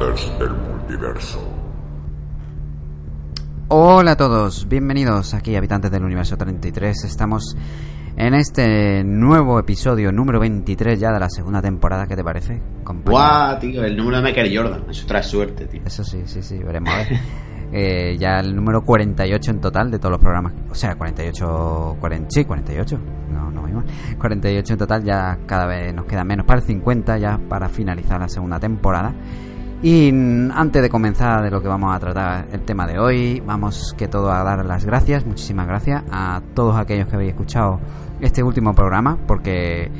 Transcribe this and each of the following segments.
Multiverso. Hola a todos, bienvenidos aquí habitantes del universo 33. Estamos en este nuevo episodio número 23 ya de la segunda temporada. ¿Qué te parece? compañero? Guau, tío, el número de Michael Jordan. Eso trae suerte, tío. Eso sí, sí, sí, veremos a ver. Eh, ya el número 48 en total de todos los programas. O sea, 48, 40, sí, 48. No, no muy mal. 48 en total, ya cada vez nos queda menos para el 50 ya para finalizar la segunda temporada. Y antes de comenzar de lo que vamos a tratar el tema de hoy, vamos que todo a dar las gracias, muchísimas gracias a todos aquellos que habéis escuchado este último programa, porque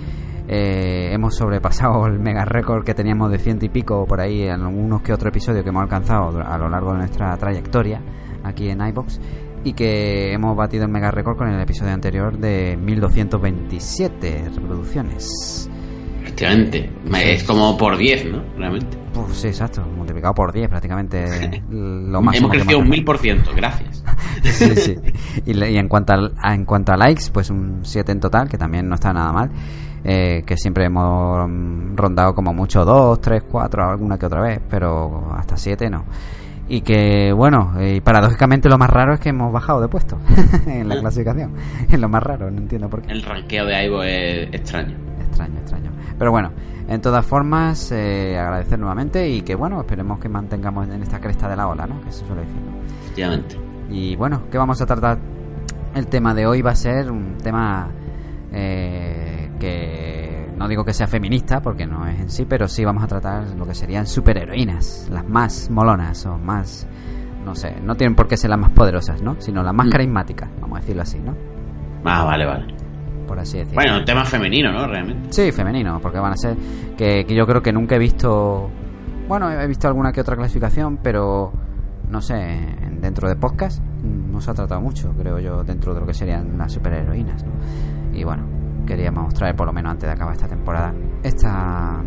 eh, hemos sobrepasado el mega récord que teníamos de ciento y pico por ahí en algunos que otro episodio que hemos alcanzado a lo largo de nuestra trayectoria aquí en iBox y que hemos batido el mega récord con el episodio anterior de 1227 reproducciones. Efectivamente. Es como por 10, ¿no? Realmente. Pues sí, exacto, multiplicado por 10 prácticamente lo máximo. Hemos crecido un hemos mil por ciento, gracias. sí, sí. Y, y en cuanto a, en cuanto a likes, pues un 7 en total, que también no está nada mal. eh, que siempre hemos rondado como mucho 2, 3, 4, alguna que otra vez, pero hasta 7 no. Y que, bueno, eh, y paradójicamente lo más raro es que hemos bajado de puesto en la clasificación. Es lo más raro, no entiendo por qué. El ranqueo de Ivo es extraño. Extraño, extraño. Pero bueno, en todas formas, eh, agradecer nuevamente y que, bueno, esperemos que mantengamos en esta cresta de la ola, ¿no? Que se suele decir. Efectivamente. Y bueno, ¿qué vamos a tratar? El tema de hoy va a ser un tema eh, que no digo que sea feminista, porque no es en sí, pero sí vamos a tratar lo que serían superheroínas, las más molonas o más, no sé, no tienen por qué ser las más poderosas, ¿no? Sino las más Mm. carismáticas, vamos a decirlo así, ¿no? Ah, vale, vale. Por así decirlo. Bueno, un tema femenino, ¿no? Realmente. Sí, femenino, porque van a ser que, que yo creo que nunca he visto, bueno, he visto alguna que otra clasificación, pero no sé, en- dentro de podcast no se ha tratado mucho, creo yo, dentro de lo que serían las superheroínas. ¿no? Y bueno, queríamos traer por lo menos antes de acabar esta temporada esta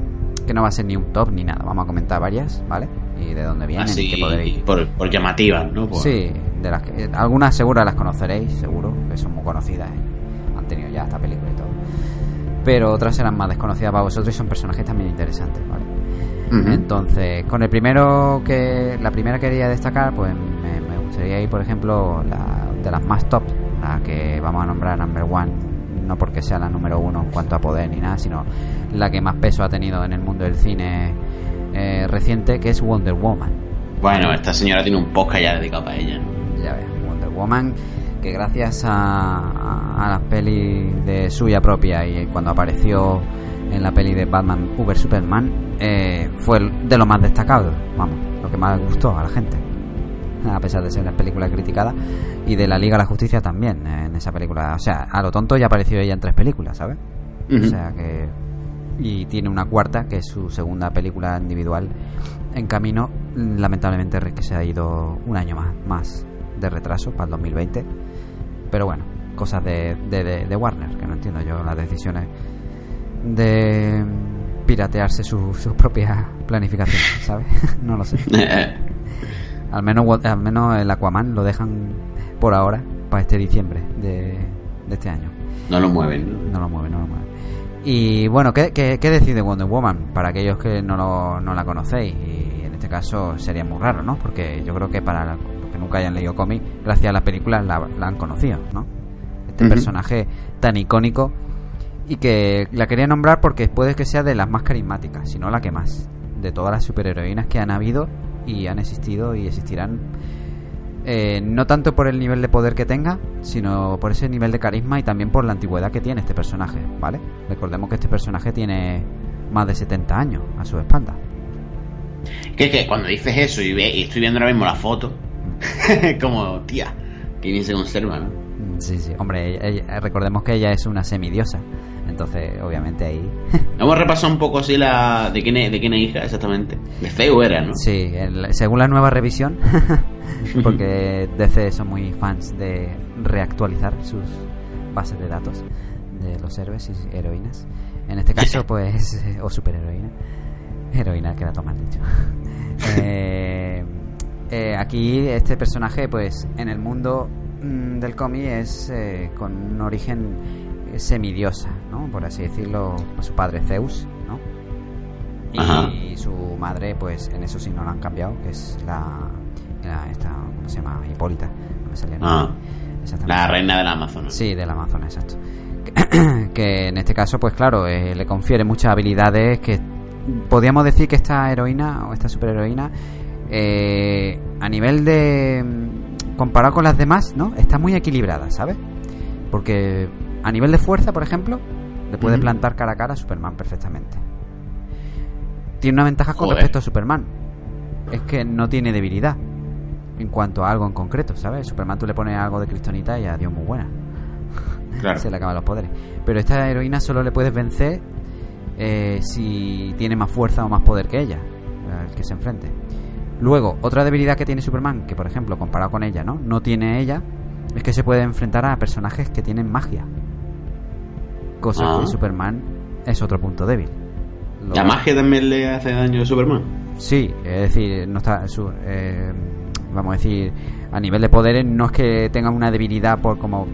que no va a ser ni un top ni nada, vamos a comentar varias, ¿vale? Y de dónde vienen Así, y qué podréis. por, por llamativas, ¿no? Por- Sí, de las que, algunas seguras las conoceréis, seguro, que son muy conocidas, ¿eh? han tenido ya esta película y todo. Pero otras serán más desconocidas para vosotros y son personajes también interesantes, ¿vale? Entonces, con el primero que la primera que quería destacar, pues me, me gustaría ir, por ejemplo, la, de las más top, la que vamos a nombrar number one, no porque sea la número uno en cuanto a poder ni nada, sino la que más peso ha tenido en el mundo del cine eh, reciente, que es Wonder Woman. Bueno, esta señora tiene un podcast ya dedicado para ella. Ya ves, Wonder Woman, que gracias a, a, las pelis de suya propia y cuando apareció en la peli de Batman Uber Superman, eh, fue de lo más destacado, vamos, lo que más gustó a la gente. A pesar de ser una película criticada y de la Liga de la Justicia también eh, en esa película. O sea, a lo tonto ya apareció ella en tres películas, ¿sabes? O sea que. Y tiene una cuarta, que es su segunda película individual en camino. Lamentablemente que se ha ido un año más, más de retraso para el 2020. Pero bueno, cosas de, de, de- de Warner, que no entiendo yo las decisiones de piratearse su, su propia planificación, ¿sabes? no lo sé. Al menos, al menos el Aquaman lo dejan por ahora para este diciembre de, de este año. no lo mueven, ¿no? Lo mueve, no lo mueve. Y bueno, ¿qué, qué, qué decide Wonder Woman? Para aquellos que no, lo- no la conocéis, y en este caso sería muy raro, ¿no? Porque yo creo que para los que nunca hayan leído cómic, gracias a las películas la, la han conocido, ¿no? Este personaje tan icónico y que la quería nombrar porque puede que sea de las más carismáticas, si no la que más, de todas las superheroínas que han habido y han existido y existirán. Eh, no tanto por el nivel de poder que tenga, sino por ese nivel de carisma y también por la antigüedad que tiene este personaje, ¿vale? Recordemos que este personaje tiene más de 70 años a su espalda. Que que cuando dices eso y, ve- y estoy viendo ahora mismo la foto, como, tía, que bien se conserva, ¿no? Sí, sí, hombre, ella- recordemos que ella es una semidiosa, entonces obviamente ahí... Hemos repasado un poco así la. ¿De quién es, de quién es hija exactamente? De Feu era, ¿no? Sí, el- según la nueva revisión, porque DC son muy fans de reactualizar sus bases de datos de los héroes y heroínas. En este caso, pues, o superheroína. Heroína, que mal dicho. Eh, eh, aquí este personaje, pues, en el mundo mm, del cómic es eh, con un origen semidiosa, ¿no? Por así decirlo, su padre Zeus, ¿no? Y su madre, pues en eso sí no la han cambiado, que es la, la- esta, ¿cómo se llama? Hipólita. No me salía Ah. La reina del Amazonas. Sí, del Amazonas, exacto. Que, que en este caso, pues claro, eh, le confiere muchas habilidades que podríamos decir que esta heroína o esta superheroína eh, a nivel de mm, comparado con las demás, ¿no? Está muy equilibrada, ¿sabes? Porque a nivel de fuerza, por ejemplo, le puede plantar cara a cara a Superman perfectamente. Tiene una ventaja con Joder. respecto a Superman. Es que no tiene debilidad en cuanto a algo en concreto, ¿sabes? Superman tú le pones algo de cristonita y adiós muy buena. Claro. Se le acaban los poderes. Pero esta heroína solo le puedes vencer eh, si tiene más fuerza o más poder que ella, el que se enfrente. Luego, otra debilidad que tiene Superman, que por ejemplo, comparado con ella, ¿no? No tiene ella, es que se puede enfrentar a personajes que tienen magia. Cosa Ah. que Superman es otro punto débil. Lo- ¿La magia también le hace daño a Superman? Sí, es decir, no está su- eh, vamos a decir, a nivel de poderes no es que tenga una debilidad por como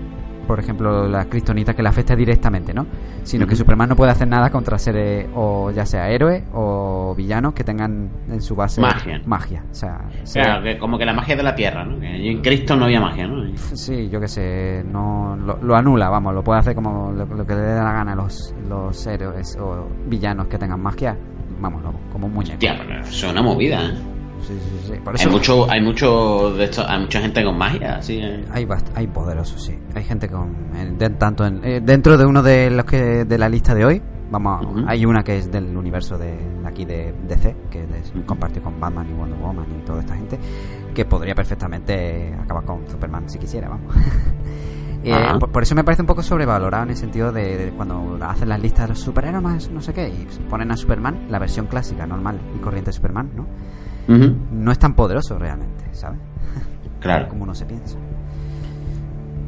por ejemplo la kriptonita que le afecta directamente, ¿no? Sino que. Superman no puede hacer nada contra seres o ya sea héroes o villanos que tengan en su base Magia. magia, o sea, sea- Claro, que como que la magia de la Tierra, ¿no? Que en Cristo no había magia, ¿no? Sí, yo que sé, no lo, lo anula, vamos, lo puede hacer como lo, lo que le dé la gana a los, los héroes o villanos que tengan magia, vamos, como un muñeco. Hostia, pero es una movida, ¿eh? Sí, sí, sí. Por Hay mucho, hay mucho de esto, hay mucha gente con magia, así. ¿eh? hay hay poderosos, sí. Hay gente con de- tanto en- eh, dentro de uno de los que de la lista de hoy, vamos, hay una que es del universo de aquí de DC, que es Ujú. compartido con Batman y Wonder Woman y toda esta gente, que podría perfectamente acabar con Superman si quisiera, vamos. Eh, por, por eso me parece un poco sobrevalorado en el sentido de, de cuando hacen las listas de los superhéroes no sé qué y ponen a Superman, la versión clásica, normal y corriente de Superman, ¿no? No es tan poderoso realmente, ¿sabes? Claro. Como uno se piensa.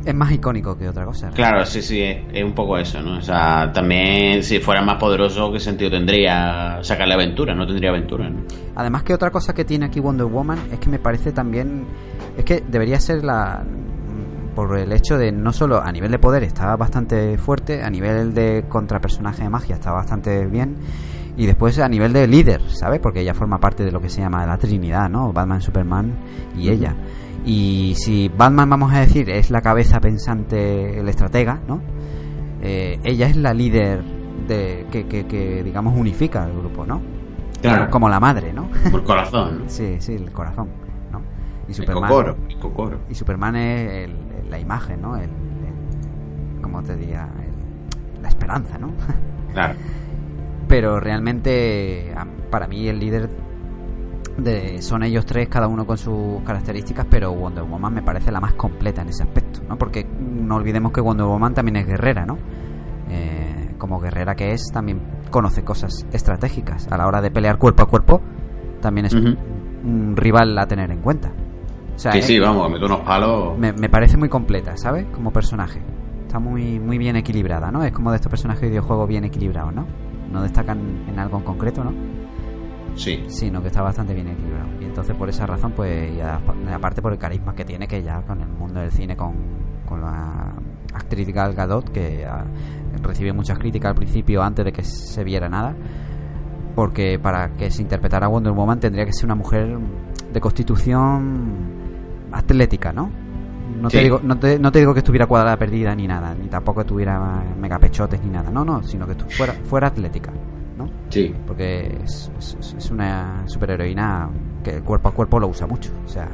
Es más icónico que otra cosa. Claro, sí, sí, es, es un poco eso, ¿no? O sea, también si fuera más poderoso, ¿qué sentido tendría sacarle aventura? No tendría aventura, ¿no? Además que otra cosa que tiene aquí Wonder Woman es que me parece también... Es que debería ser la... Por el hecho de no solo a nivel de poder está bastante fuerte, a nivel de contrapersonaje de magia está bastante bien, y después a nivel de líder, ¿sabes? Porque ella forma parte de lo que se llama la Trinidad, ¿no? Batman, Superman y ella. Y si Batman, vamos a decir, es la cabeza pensante, el estratega, ¿no? Eh, ella es la líder de que, que, que, digamos, unifica al grupo, ¿no? Claro. Como la madre, ¿no? Por corazón, ¿no? sí, sí, el corazón. Y Superman, cocoro, y Superman es el- el- la imagen, ¿no? El, ¿Cómo te diría? El- la esperanza, ¿no? Claro. Pero realmente, para mí, el líder de, son ellos tres, cada uno con sus características, pero Wonder Woman me parece la más completa en ese aspecto, ¿no? Porque no olvidemos que Wonder Woman también es guerrera, ¿no? Eh, como guerrera que es, también conoce cosas estratégicas. A la hora de pelear cuerpo a cuerpo, también es un rival a tener en cuenta. Sea, Sí, sí, vamos, meto unos palos. me, me parece muy completa, ¿sabes? Como personaje. Está muy, muy bien equilibrada, ¿no? Es como de estos personajes de videojuegos bien equilibrados, ¿no? No destacan en algo en concreto, ¿no? Sí. Sino que está bastante bien equilibrado. Y entonces por esa razón, pues, y aparte por el carisma que tiene, que ya con el mundo del cine, con, con la actriz Gal Gadot, que ah, recibió muchas críticas al principio antes de que se viera nada, porque para que se interpretara Wonder Woman tendría que ser una mujer de constitución atlética, ¿no? No, te digo, no, te, no te digo que estuviera cuadrada perdida ni nada, ni tampoco tuviera mega pechotes ni nada, no, no, sino que fuera, fuera atlética, ¿no? Sí. porque es, es- es una superheroína que el cuerpo a cuerpo lo usa mucho, o sea,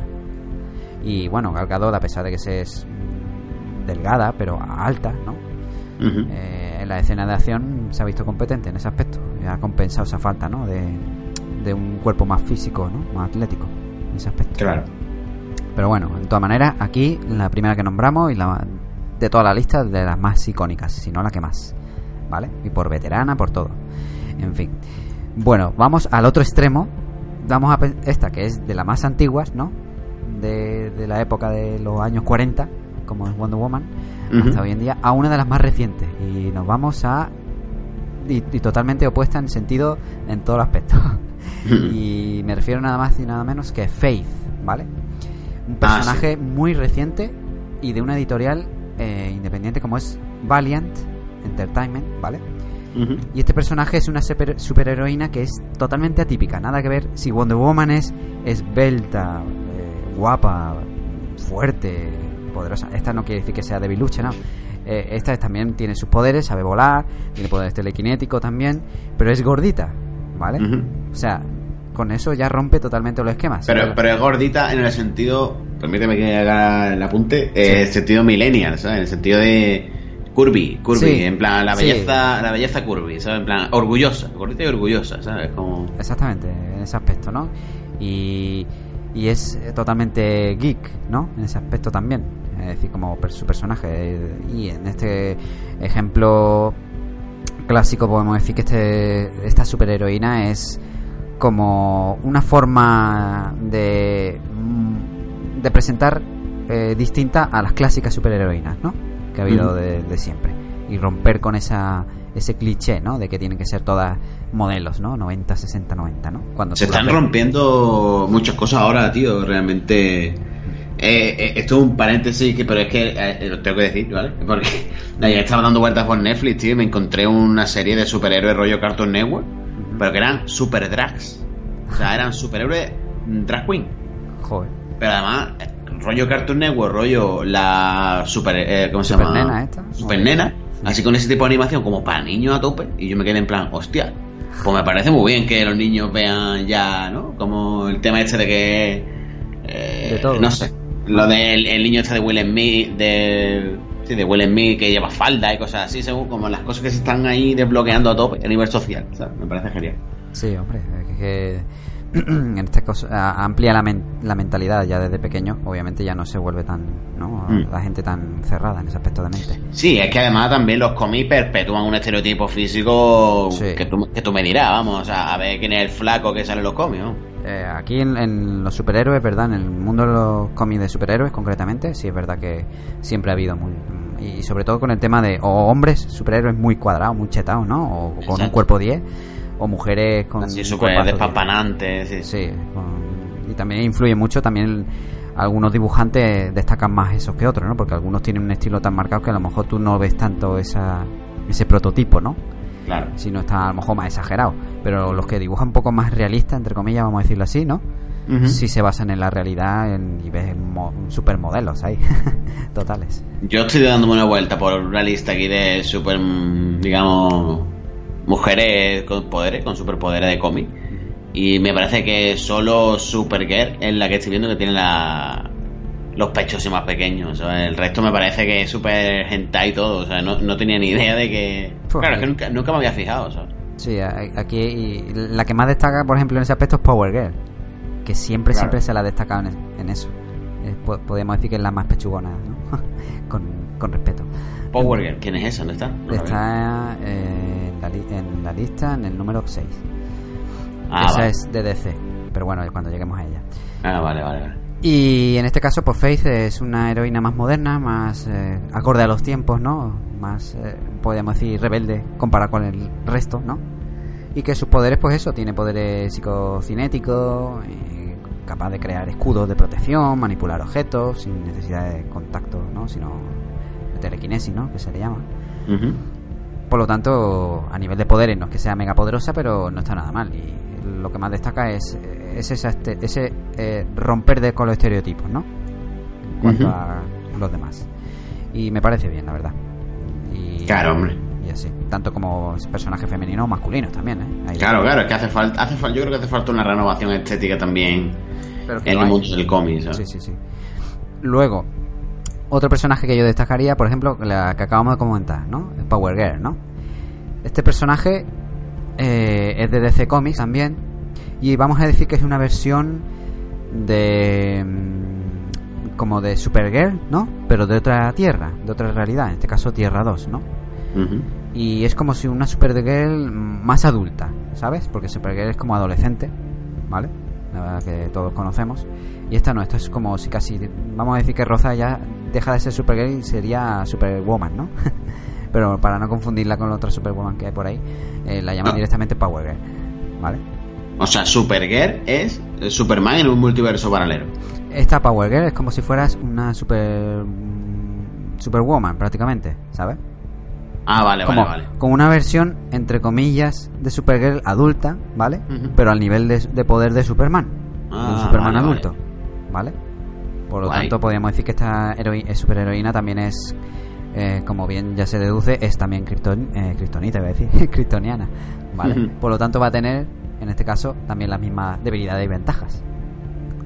y bueno, Gal Gadot, a pesar de que se es delgada, pero alta, ¿no? Eh, en la escena de acción se ha visto competente en ese aspecto, y ha compensado esa falta, ¿no? De, de un cuerpo más físico, ¿no? Más atlético, en ese aspecto. Claro. Pero bueno, de todas maneras, aquí la primera que nombramos y la de toda la lista de las más icónicas, si no la que más, ¿vale? Y por veterana, por todo. En fin. Bueno, vamos al otro extremo. Vamos a esta que es de las más antiguas, ¿no? De, de la época de los años 40, como es Wonder Woman, hasta hoy en día, a una de las más recientes. Y nos vamos a. Y, y totalmente opuesta en sentido en todos los aspectos. y me refiero nada más y nada menos que Faith, ¿vale? Un Ah, personaje muy reciente y de una editorial eh, independiente como es Valiant Entertainment, ¿vale? Y este personaje es una super- superheroína que es totalmente atípica. Nada que ver si Wonder Woman es esbelta, eh, guapa, fuerte, poderosa. Esta no quiere decir que sea debilucha, no. Eh, esta es- también tiene sus poderes, sabe volar, tiene poderes telequinéticos también, pero es gordita, ¿vale? O sea, con eso ya rompe totalmente los esquemas. Pero, pero es gordita en el sentido, permíteme que haga el apunte, eh, el sentido millennial, ¿sabes? En el sentido de curvy, curvy, Sí, en plan la sí. belleza, la belleza curvy, ¿sabes? En plan orgullosa, gordita y orgullosa, ¿sabes? Como Exactamente, en ese aspecto, ¿no? Y, y es totalmente geek, ¿no? En ese aspecto también. Es decir, como su personaje. Y en este ejemplo clásico podemos decir que este, esta superheroína es como una forma de, mm, de presentar eh, distinta a las clásicas superheroínas, ¿no? Que ha habido de, de siempre. Y romper con esa ese cliché, ¿no? De que tienen que ser todas modelos, ¿no? 90, 60, 90, ¿no? Cuando Se están rompiendo muchas cosas ahora, tío. Realmente. Eh, eh, esto es un paréntesis, que, pero es que eh, lo tengo que decir, ¿vale? Porque ayer estaba dando vueltas por Netflix, tío, y me encontré una serie de superhéroes rollo Cartoon Network, pero que eran super drags. O sea, eran superhéroes drag queen. Joder. Pero además, eh, rollo Cartoon Network, rollo la super. eh, ¿Cómo se Super llama? nena esta. Super nena. Así con ese tipo de animación como para niños a tope. Y yo me quedé en plan, hostia. Pues me parece muy bien que los niños vean ya, ¿no? Como el tema este de que. eh, De todo. No sé. Lo del el niño este de Will Smith. De, sí, de Will Smith que lleva falda y cosas así. Según como las cosas que se están ahí desbloqueando a tope a nivel social. ¿sabes? Me parece genial. Sí, hombre, es que en este caso a- amplia la, men- la mentalidad ya desde pequeño, obviamente ya no se vuelve tan, ¿no? Mm. La gente tan cerrada en ese aspecto de mente. Sí, es que además también los cómics perpetúan un estereotipo físico Sí. que, tú, que tú me dirás, vamos, o sea, a ver quién es el flaco que sale en los cómics, ¿no? Eh, aquí en, en los superhéroes, ¿verdad? En el mundo de los cómics de superhéroes, concretamente, sí es verdad que siempre ha habido muy. Y sobre todo con el tema de o hombres superhéroes muy cuadrados, muy chetados, ¿no? O con un cuerpo 10, o mujeres con. Así 10. despampanante, sí. Sí, con- y también influye mucho también algunos dibujantes destacan más esos que otros, ¿no? Porque algunos tienen un estilo tan marcado que a lo mejor tú no ves tanto esa, ese prototipo, ¿no? Claro. Si no está a lo mejor más exagerado. Pero los que dibujan un poco más realista, entre comillas, vamos a decirlo así, ¿no? Ujú. Sí se basan en la realidad en- y ves mo- supermodelos ahí, totales. Yo estoy dándome una vuelta por una lista aquí de super, digamos, mujeres con poderes, con superpoderes de cómic. Y me parece que solo Supergirl es la que estoy viendo que tiene la, los pechos más pequeños. o sea, El resto me parece que es super hentai y todo. O sea, no, no tenía ni idea de que. Pues claro, es que nunca, nunca me había fijado, ¿sabes? Sí, aquí y la que más destaca, por ejemplo, en ese aspecto es Power Girl, que siempre, Claro. siempre se la ha destacado en, eso. Eh, po- podríamos decir que es la más pechugona, ¿no? con, con respeto. Power Girl, ¿quién es esa? ¿Dónde está? No. Está eh, en, la li- en la lista, en el número 6. Ah, Esa vale. es de DC, pero bueno, cuando lleguemos a ella. Ah, vale, vale, vale. Y en este caso, pues Faith es una heroína más moderna, más eh, acorde a los tiempos, ¿no? Más, eh, podríamos decir, rebelde comparado con el resto, ¿no? Y que sus poderes, pues eso, tiene poderes psicocinéticos, eh, capaz de crear escudos de protección, manipular objetos, sin necesidad de contacto, ¿no? Sino de telequinesis, ¿no? Que se le llama. Por lo tanto, a nivel de poderes no es que sea mega poderosa, pero no está nada mal. Y lo que más destaca es, es esa este- ese eh, romper de con los estereotipos, ¿no? En cuanto a los demás. Y me parece bien, la verdad. Y, Claro, hombre. Y así. Tanto como personajes femeninos o masculinos también, ¿eh? Ahí- Claro, claro, es que hace falta, hace falta, yo creo que hace falta una renovación estética también Pero en el mundo del cómic, ¿sabes? Sí, sí, sí. Luego, otro personaje que yo destacaría, por ejemplo, la que acabamos de comentar, ¿no? Power Girl, ¿no? Este personaje eh, es de DC Comics también. Y vamos a decir que es una versión de. Como de Supergirl, ¿no? Pero de otra tierra, de otra realidad, en este caso Tierra 2, ¿no? Y es como si una Supergirl más adulta, ¿sabes? Porque Supergirl es como adolescente, ¿vale? La verdad que todos conocemos. Y esta no, esta es como si casi, vamos a decir que Rosa ya deja de ser Supergirl y sería Superwoman, ¿no? Pero para no confundirla con la otra Superwoman que hay por ahí, eh, la llaman Ah. directamente Power Girl, ¿vale? O sea, Supergirl es Superman en un multiverso paralelo. Esta Power Girl es como si fueras una Super... Superwoman prácticamente, ¿sabes? Ah, vale, como, vale, vale. Con una versión, entre comillas, de Supergirl adulta, ¿vale? Pero al nivel de, de poder de Superman. de un Ah, Superman vale, adulto. ¿Vale? Por lo Guay. tanto, podríamos decir que esta heroi- eh, superheroína también es, eh, como bien ya se deduce, es también krypton, eh, kryptonita, iba a decir, kryptoniana. ¿Vale? Por lo tanto, va a tener, en este caso, también las mismas debilidades y ventajas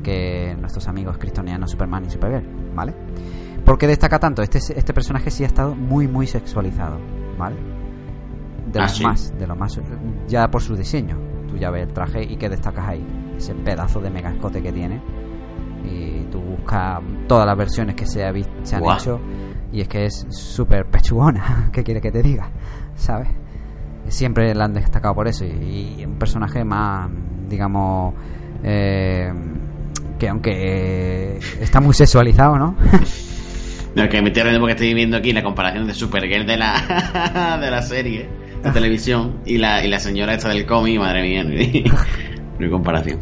que nuestros amigos kryptonianos, Superman y Supergirl. ¿Vale? ¿Por qué destaca tanto? Este, este personaje sí ha estado muy, muy sexualizado. ¿Vale? De Ah, los ¿sí? más, de los más, ya por su diseño. Tú ya ves el traje y que destacas ahí. Ese pedazo de mega escote que tiene. Y tú buscas todas las versiones que se, ha se han hecho. Y es que es súper pechugona. ¿Qué quiere que te diga? ¿Sabes? Siempre la han destacado por eso. Y, y un personaje más, digamos, eh, que aunque está muy sexualizado, ¿no? No, que me estoy porque estoy viendo aquí la comparación de Supergirl de la, de la serie de televisión y la, y la señora esta del cómic, madre mía, no hay- comparación.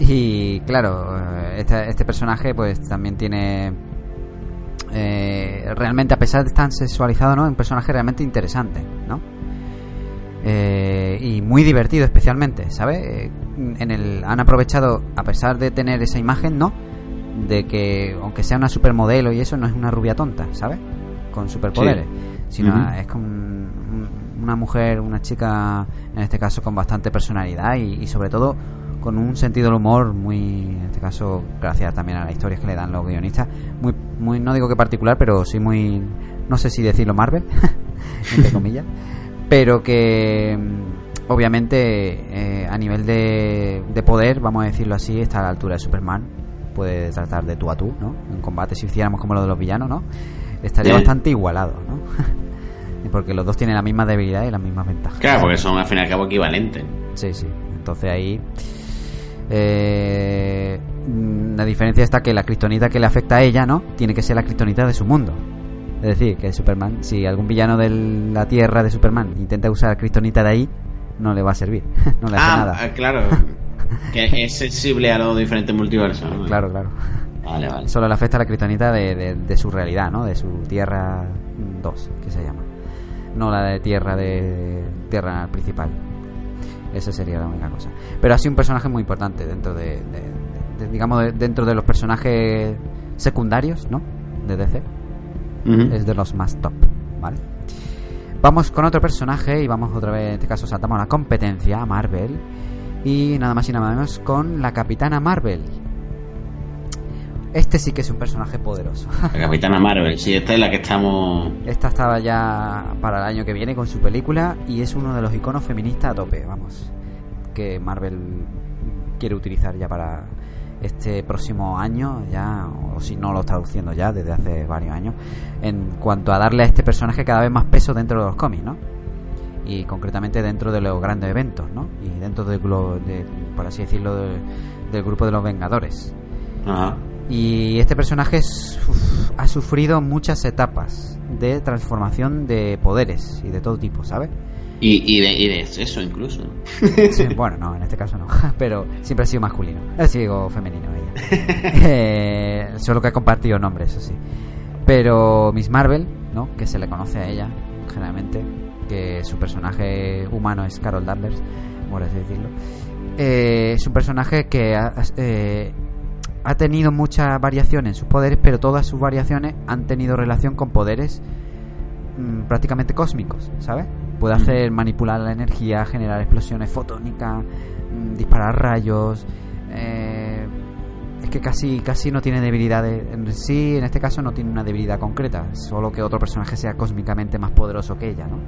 Y claro, este, este personaje pues también tiene... eh, realmente, a pesar de estar sexualizado, ¿no? Un personaje realmente interesante, ¿no? Eh, y muy divertido especialmente, ¿sabes? Eh, En el, han aprovechado, a pesar de tener esa imagen, ¿no? De que, aunque sea una supermodelo y eso, no es una rubia tonta, ¿sabes? Con superpoderes. Sino es como un- un- una mujer, una chica, en este caso, con bastante personalidad y, y sobre todo con un sentido del humor muy, en este caso, gracias también a las historias que le dan los guionistas, muy, muy no digo que particular, pero sí muy, no sé si decirlo Marvel, entre comillas, pero que mm, obviamente eh, a nivel de, de poder, vamos a decirlo así, está a la altura de Superman, puede tratar de tú a tú, ¿no? En combate, si hiciéramos como lo de los villanos, ¿no? Estaría Sí. bastante igualado, ¿no? Porque los dos tienen las mismas debilidades y las mismas ventajas. Claro, porque son al fin y al cabo equivalentes. Sí, sí. Entonces ahí. eh, mm, la diferencia está que la kriptonita que le afecta a ella, ¿no? Tiene que ser la kriptonita de su mundo. Es decir, que Superman, si algún villano de la Tierra de Superman intenta usar kriptonita de ahí, no le va a servir. no le hace Ah, nada. ah, claro. que es sensible a los diferentes multiversos. ¿no? Claro, claro. Vale, vale. Solo le afecta a la kriptonita de, de- de su realidad, ¿no? De su Tierra 2, que se llama. No la de Tierra de Tierra principal. Esa sería la única cosa. Pero ha sido un personaje muy importante dentro de, de- de- digamos, de- dentro de los personajes secundarios, ¿no? De DC. Es de los más top, ¿vale? Vamos con otro personaje y vamos otra vez, en este caso saltamos a la competencia, a Marvel. Y nada más y nada menos con la Capitana Marvel. Este sí que es un personaje poderoso. La Capitana Marvel, sí, esta es la que estamos. Esta estaba ya para el año que viene con su película y es uno de los iconos feministas a tope, vamos. Que Marvel quiere utilizar ya para este próximo año, ya, o si no lo está haciendo ya desde hace varios años, en cuanto a darle a este personaje cada vez más peso dentro de los cómics, ¿no? Y concretamente dentro de los grandes eventos, ¿no? Y dentro del, de, por así decirlo, de- del grupo de los Vengadores. Ajá. Y este personaje es- uf, ha sufrido muchas etapas de transformación de poderes y de todo tipo, ¿sabes? Y, y, de, y de eso incluso. Sí, bueno, no, en este caso no, pero siempre ha sido masculino, ha sido femenino ella. Eh, solo que ha compartido nombres, eso sí. Pero Miss Marvel, ¿no? Que se le conoce a ella, generalmente, que su personaje humano es Carol Danvers, por así decirlo. Eh, es un personaje que ha, eh, ha tenido muchas variaciones en sus poderes, pero todas sus variaciones han tenido relación con poderes mm, prácticamente cósmicos, ¿sabes? Puede hacer manipular la energía, generar explosiones fotónicas, mm, disparar rayos. eh, es que casi casi no tiene debilidades. En sí, en este caso no tiene una debilidad concreta, solo que otro personaje sea cósmicamente más poderoso que ella, ¿no?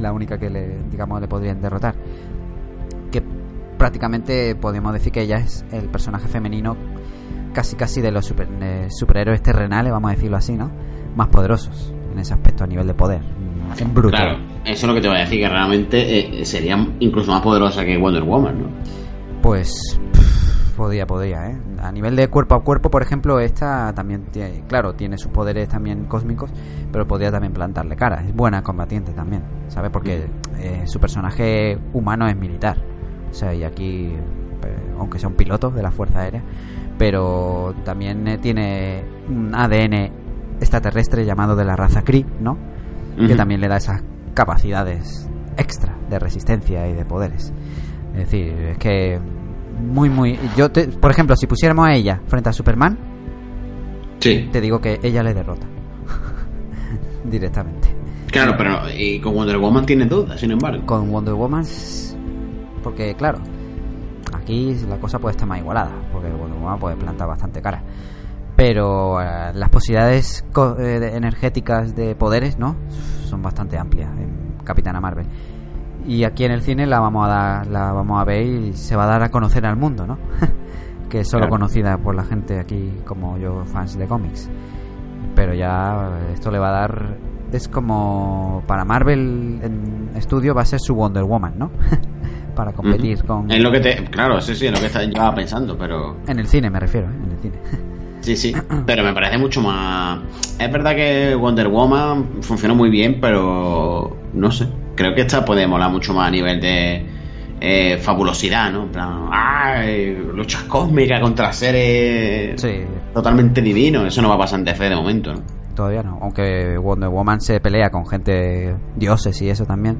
La, única que le, digamos, le podrían derrotar. Que prácticamente podemos decir que ella es el personaje femenino casi casi de los super- de superhéroes terrenales, vamos a decirlo así, ¿no? Más poderosos en ese aspecto a nivel de poder. Mm. Claro, eso es lo que te voy a decir, que realmente eh, sería incluso más poderosa que Wonder Woman, ¿no? Pues pff, podría, podría, ¿eh? A nivel de cuerpo a cuerpo, por ejemplo, esta también tiene, claro, tiene sus poderes también cósmicos, pero podría también plantarle cara. Es buena combatiente también, ¿sabes? Porque eh, su personaje humano es militar. O sea, y aquí, eh, aunque sea un piloto de la Fuerza Aérea, pero también eh, tiene un ADN extraterrestre llamado de la raza Kree, ¿no? Que también le da esas capacidades extra de resistencia y de poderes. Es decir, es que muy, muy... Yo, te- por ejemplo, si pusiéramos a ella frente a Superman, Sí. te digo que ella le derrota. Directamente. Claro, pero y con Wonder Woman tienes dudas, sin embargo. Con Wonder Woman, porque claro, aquí la cosa puede estar más igualada, porque Wonder Woman puede plantar bastante cara. Pero eh, las posibilidades co- eh, energéticas de poderes, ¿no? Son bastante amplias en Capitana Marvel. Y aquí en el cine la vamos a dar, la vamos a ver y se va a dar a conocer al mundo, ¿no? que es solo Claro. conocida por la gente aquí como yo, fans de cómics. Pero ya esto le va a dar. Es como para Marvel en estudio va a ser su Wonder Woman, ¿no? para competir con. Es lo que te. Claro, sí, sí, es lo que estaba pensando, pero. En el cine me refiero, ¿eh? En el cine. Sí, sí, pero me parece mucho más... Es verdad que Wonder Woman funcionó muy bien, pero no sé, creo que esta puede molar mucho más a nivel de eh, fabulosidad, ¿no? En plan, ¡ay! Luchas cósmicas contra seres sí, totalmente divinos, eso no va a pasar en DC de momento, ¿no? todavía no. Aunque Wonder Woman se pelea con gente dioses y eso también.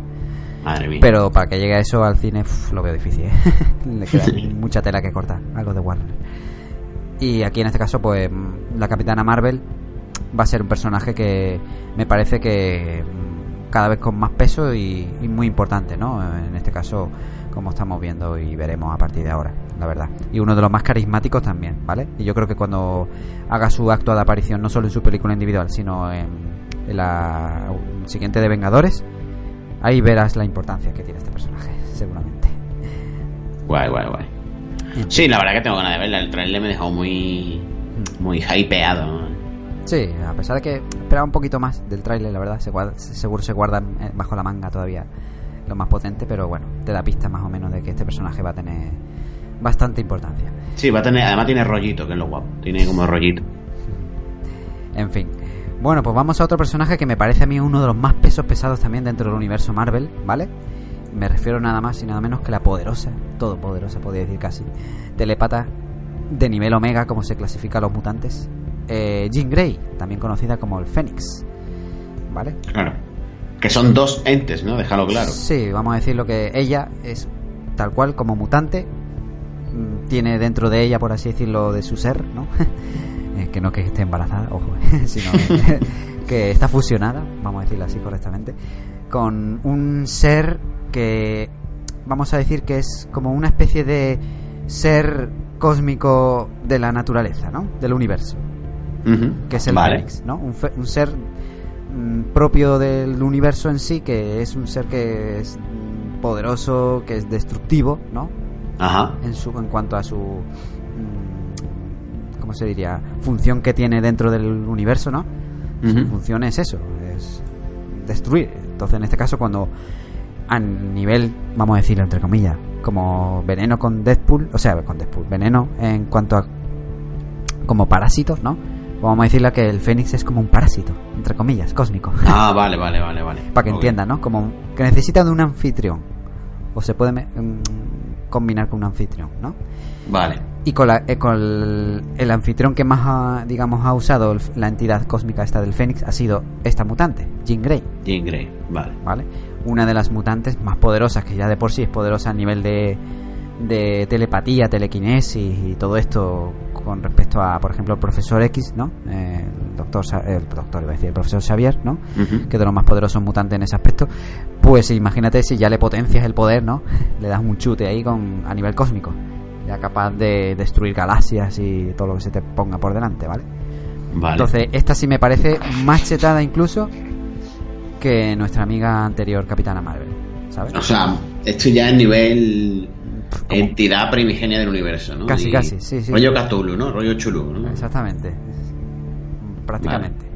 Madre mía. Pero para que llegue a eso al cine uf, lo veo difícil, ¿eh? Le queda mucha tela que cortar a los de Warner. Y aquí en este caso, pues la Capitana Marvel va a ser un personaje que me parece que mm, cada vez con más peso y, y muy importante, ¿no? En este caso, como estamos viendo y veremos a partir de ahora, la verdad. Y uno de los más carismáticos también, ¿vale? Y yo creo que cuando haga su acto de aparición, no solo en su película individual, sino en, en la siguiente de Vengadores, ahí verás la importancia que tiene este personaje, seguramente. Guay, guay, guay. Sí, la verdad que tengo ganas de verla, el trailer me dejó muy... muy hypeado. Sí, a pesar de que esperaba un poquito más del tráiler, la verdad, se guarda- seguro se guarda eh, bajo la manga todavía lo más potente, pero bueno, te da pista más o menos de que este personaje va a tener bastante importancia. Sí, va a tener... Además tiene rollito, que es lo guapo, tiene como rollito. En fin. Bueno, pues vamos a otro personaje que me parece a mí uno de los más pesos pesados también dentro del universo Marvel, ¿vale? Me refiero nada más y nada menos que la poderosa, todopoderosa, podría decir casi, telepata de nivel Omega, como se clasifica a los mutantes, eh, Jean Grey, también conocida como el Fénix, ¿vale? Claro. Que son dos entes, ¿no? Déjalo claro. Sí, vamos a decir lo que ella es tal cual como mutante, mm, tiene dentro de ella, por así decirlo, de su ser, ¿no? Eh, que no que esté embarazada, ojo, sino que está fusionada, vamos a decirlo así correctamente, con un ser que vamos a decir que es como una especie de ser cósmico de la naturaleza, ¿no? Del universo que es el Vale. Fénix, ¿no? Un, fe- un ser mm, propio del universo en sí, que es un ser que es mm, poderoso, que es destructivo, ¿no? Ajá. En su en cuanto a su mm, ¿cómo se diría? función que tiene dentro del universo, ¿no? Su función es eso, es destruir. Entonces, en este caso cuando a nivel, vamos a decirlo entre comillas, como veneno con Deadpool, o sea, con Deadpool, veneno en cuanto a como parásitos, ¿no? Vamos a decirle que el Fénix es como un parásito, entre comillas, cósmico. Ah, vale, vale, vale, vale. Para que Ok. entiendan, ¿no? Como que necesita de un anfitrión. O se puede mm, combinar con un anfitrión, ¿no? Vale. Y con, la- eh, con el, el anfitrión que más, ha, digamos, ha usado el- la entidad cósmica esta del Fénix ha sido esta mutante, Jean Grey, Jean Grey. Vale. ¿vale? Una de las mutantes más poderosas, que ya de por sí es poderosa a nivel de, de telepatía, telequinesis y todo esto con respecto a, por ejemplo, el profesor X, ¿no? Eh, el doctor, el doctor, iba a decir, el profesor Xavier, ¿no? Ujú. que es de los más poderosos mutantes en ese aspecto, pues imagínate si ya le potencias el poder, ¿no? Le das un chute ahí con a nivel cósmico, ya capaz de destruir galaxias y todo lo que se te ponga por delante, ¿vale? Vale. Entonces, esta sí me parece más chetada incluso que nuestra amiga anterior, Capitana Marvel, ¿sabes? O sea, esto ya es nivel entidad primigenia del universo, ¿no? Casi, Y casi, sí, sí. Rollo Cthulhu, ¿no? Rollo Chulu, ¿no? Exactamente. Prácticamente.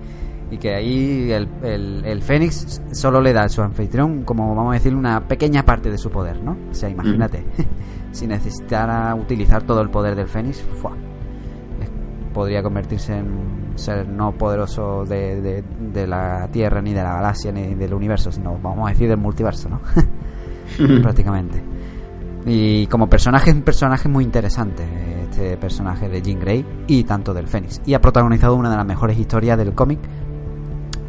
Y que ahí el, el, el Fénix solo le da a su anfitrión, como vamos a decir, una pequeña parte de su poder, ¿no? O sea, imagínate, si necesitara utilizar todo el poder del Fénix, ¡fua! Podría convertirse en ser no poderoso de, de, de la Tierra, ni de la galaxia, ni del universo, sino, vamos a decir, del multiverso, ¿no? prácticamente. Y como personaje es un personaje muy interesante, este personaje de Jean Grey y tanto del Fénix. Y ha protagonizado una de las mejores historias del cómic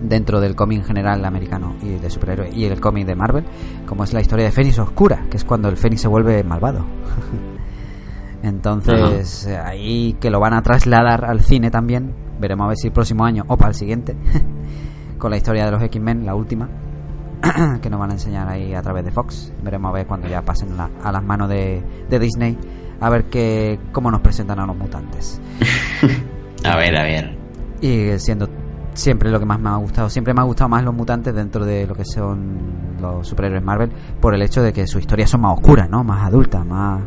dentro del cómic en general americano y de superhéroe y el cómic de Marvel, como es la historia de Fénix Oscura, que es cuando el Fénix se vuelve malvado. Entonces, eh, ahí que lo van a trasladar al cine también, veremos a ver si el próximo año o para el siguiente, con la historia de los X-Men, la última, que nos van a enseñar ahí a través de Fox. Veremos a ver cuando ya pasen la- a las manos de, de Disney, a ver que, cómo nos presentan a los mutantes. A ver, a ver. Y siendo siempre lo que más me ha gustado, siempre me ha gustado más los mutantes dentro de lo que son los superhéroes Marvel, por el hecho de que sus historias son más oscuras, ¿no? Más adultas, más.